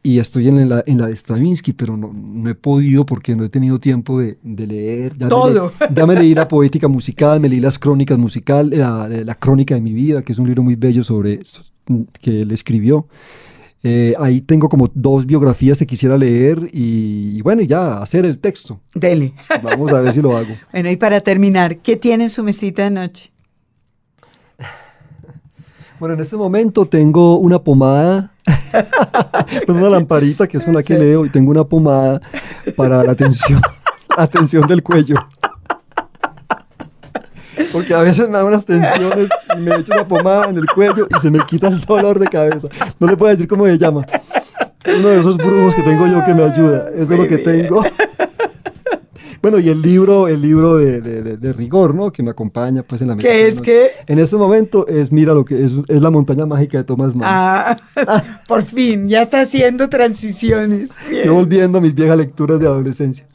y estoy en la, en la de Stravinsky, pero no, no he podido porque no he tenido tiempo de, de leer. Ya Todo. Me ya me leí la poética musical, me leí las crónicas musicales, la, la crónica de mi vida, que es un libro muy bello sobre que él escribió. Eh, ahí tengo como dos biografías que quisiera leer y, y, bueno, ya hacer el texto. Dele. Vamos a ver si lo hago. Bueno, y para terminar, ¿qué tiene en su mesita de noche? Bueno, en este momento tengo una pomada, una lamparita que es una que sí. leo y tengo una pomada para la tensión, la tensión del cuello. Porque a veces me dan unas tensiones y me echo una pomada en el cuello y se me quita el dolor de cabeza. No le puedo decir cómo se llama. Uno de esos brujos que tengo yo que me ayuda. Eso es lo que tengo. Bueno, y el libro, el libro de, de, de, rigor, ¿no? Que me acompaña pues en la ¿Qué es que? En este momento es, mira lo que es, es la montaña mágica de Thomas Mann. Ah, por fin, ya está haciendo transiciones. Bien. Estoy volviendo a mis viejas lecturas de adolescencia.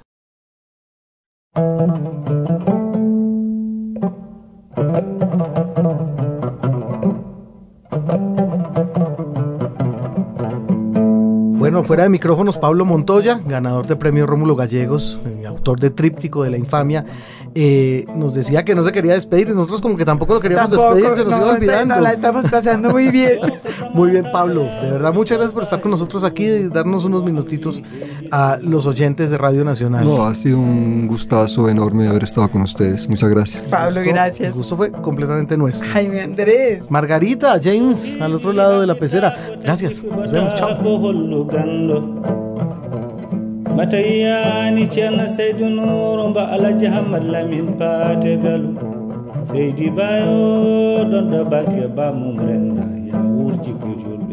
Bueno, fuera de micrófonos, Pablo Montoya, ganador de premio Rómulo Gallegos, autor de Tríptico de la Infamia, eh, nos decía que no se quería despedir y nosotros como que tampoco lo queríamos tampoco, despedir, se nos no, iba olvidando. No, la estamos pasando muy bien. muy bien, Pablo. De verdad, muchas gracias por estar con nosotros aquí y darnos unos minutitos a los oyentes de Radio Nacional. No, ha sido un gustazo enorme haber estado con ustedes. Muchas gracias. Pablo, el gusto, gracias. El gusto fue completamente nuestro. Jaime Andrés. Margarita, James, al otro lado de la pecera. Gracias. Nos vemos. Chao. matayani ceerno seydou nouro mba alaji hammad lamin paate galu seydi bayo ɗon ɗo barke bamum renda ya wurji ko julɓe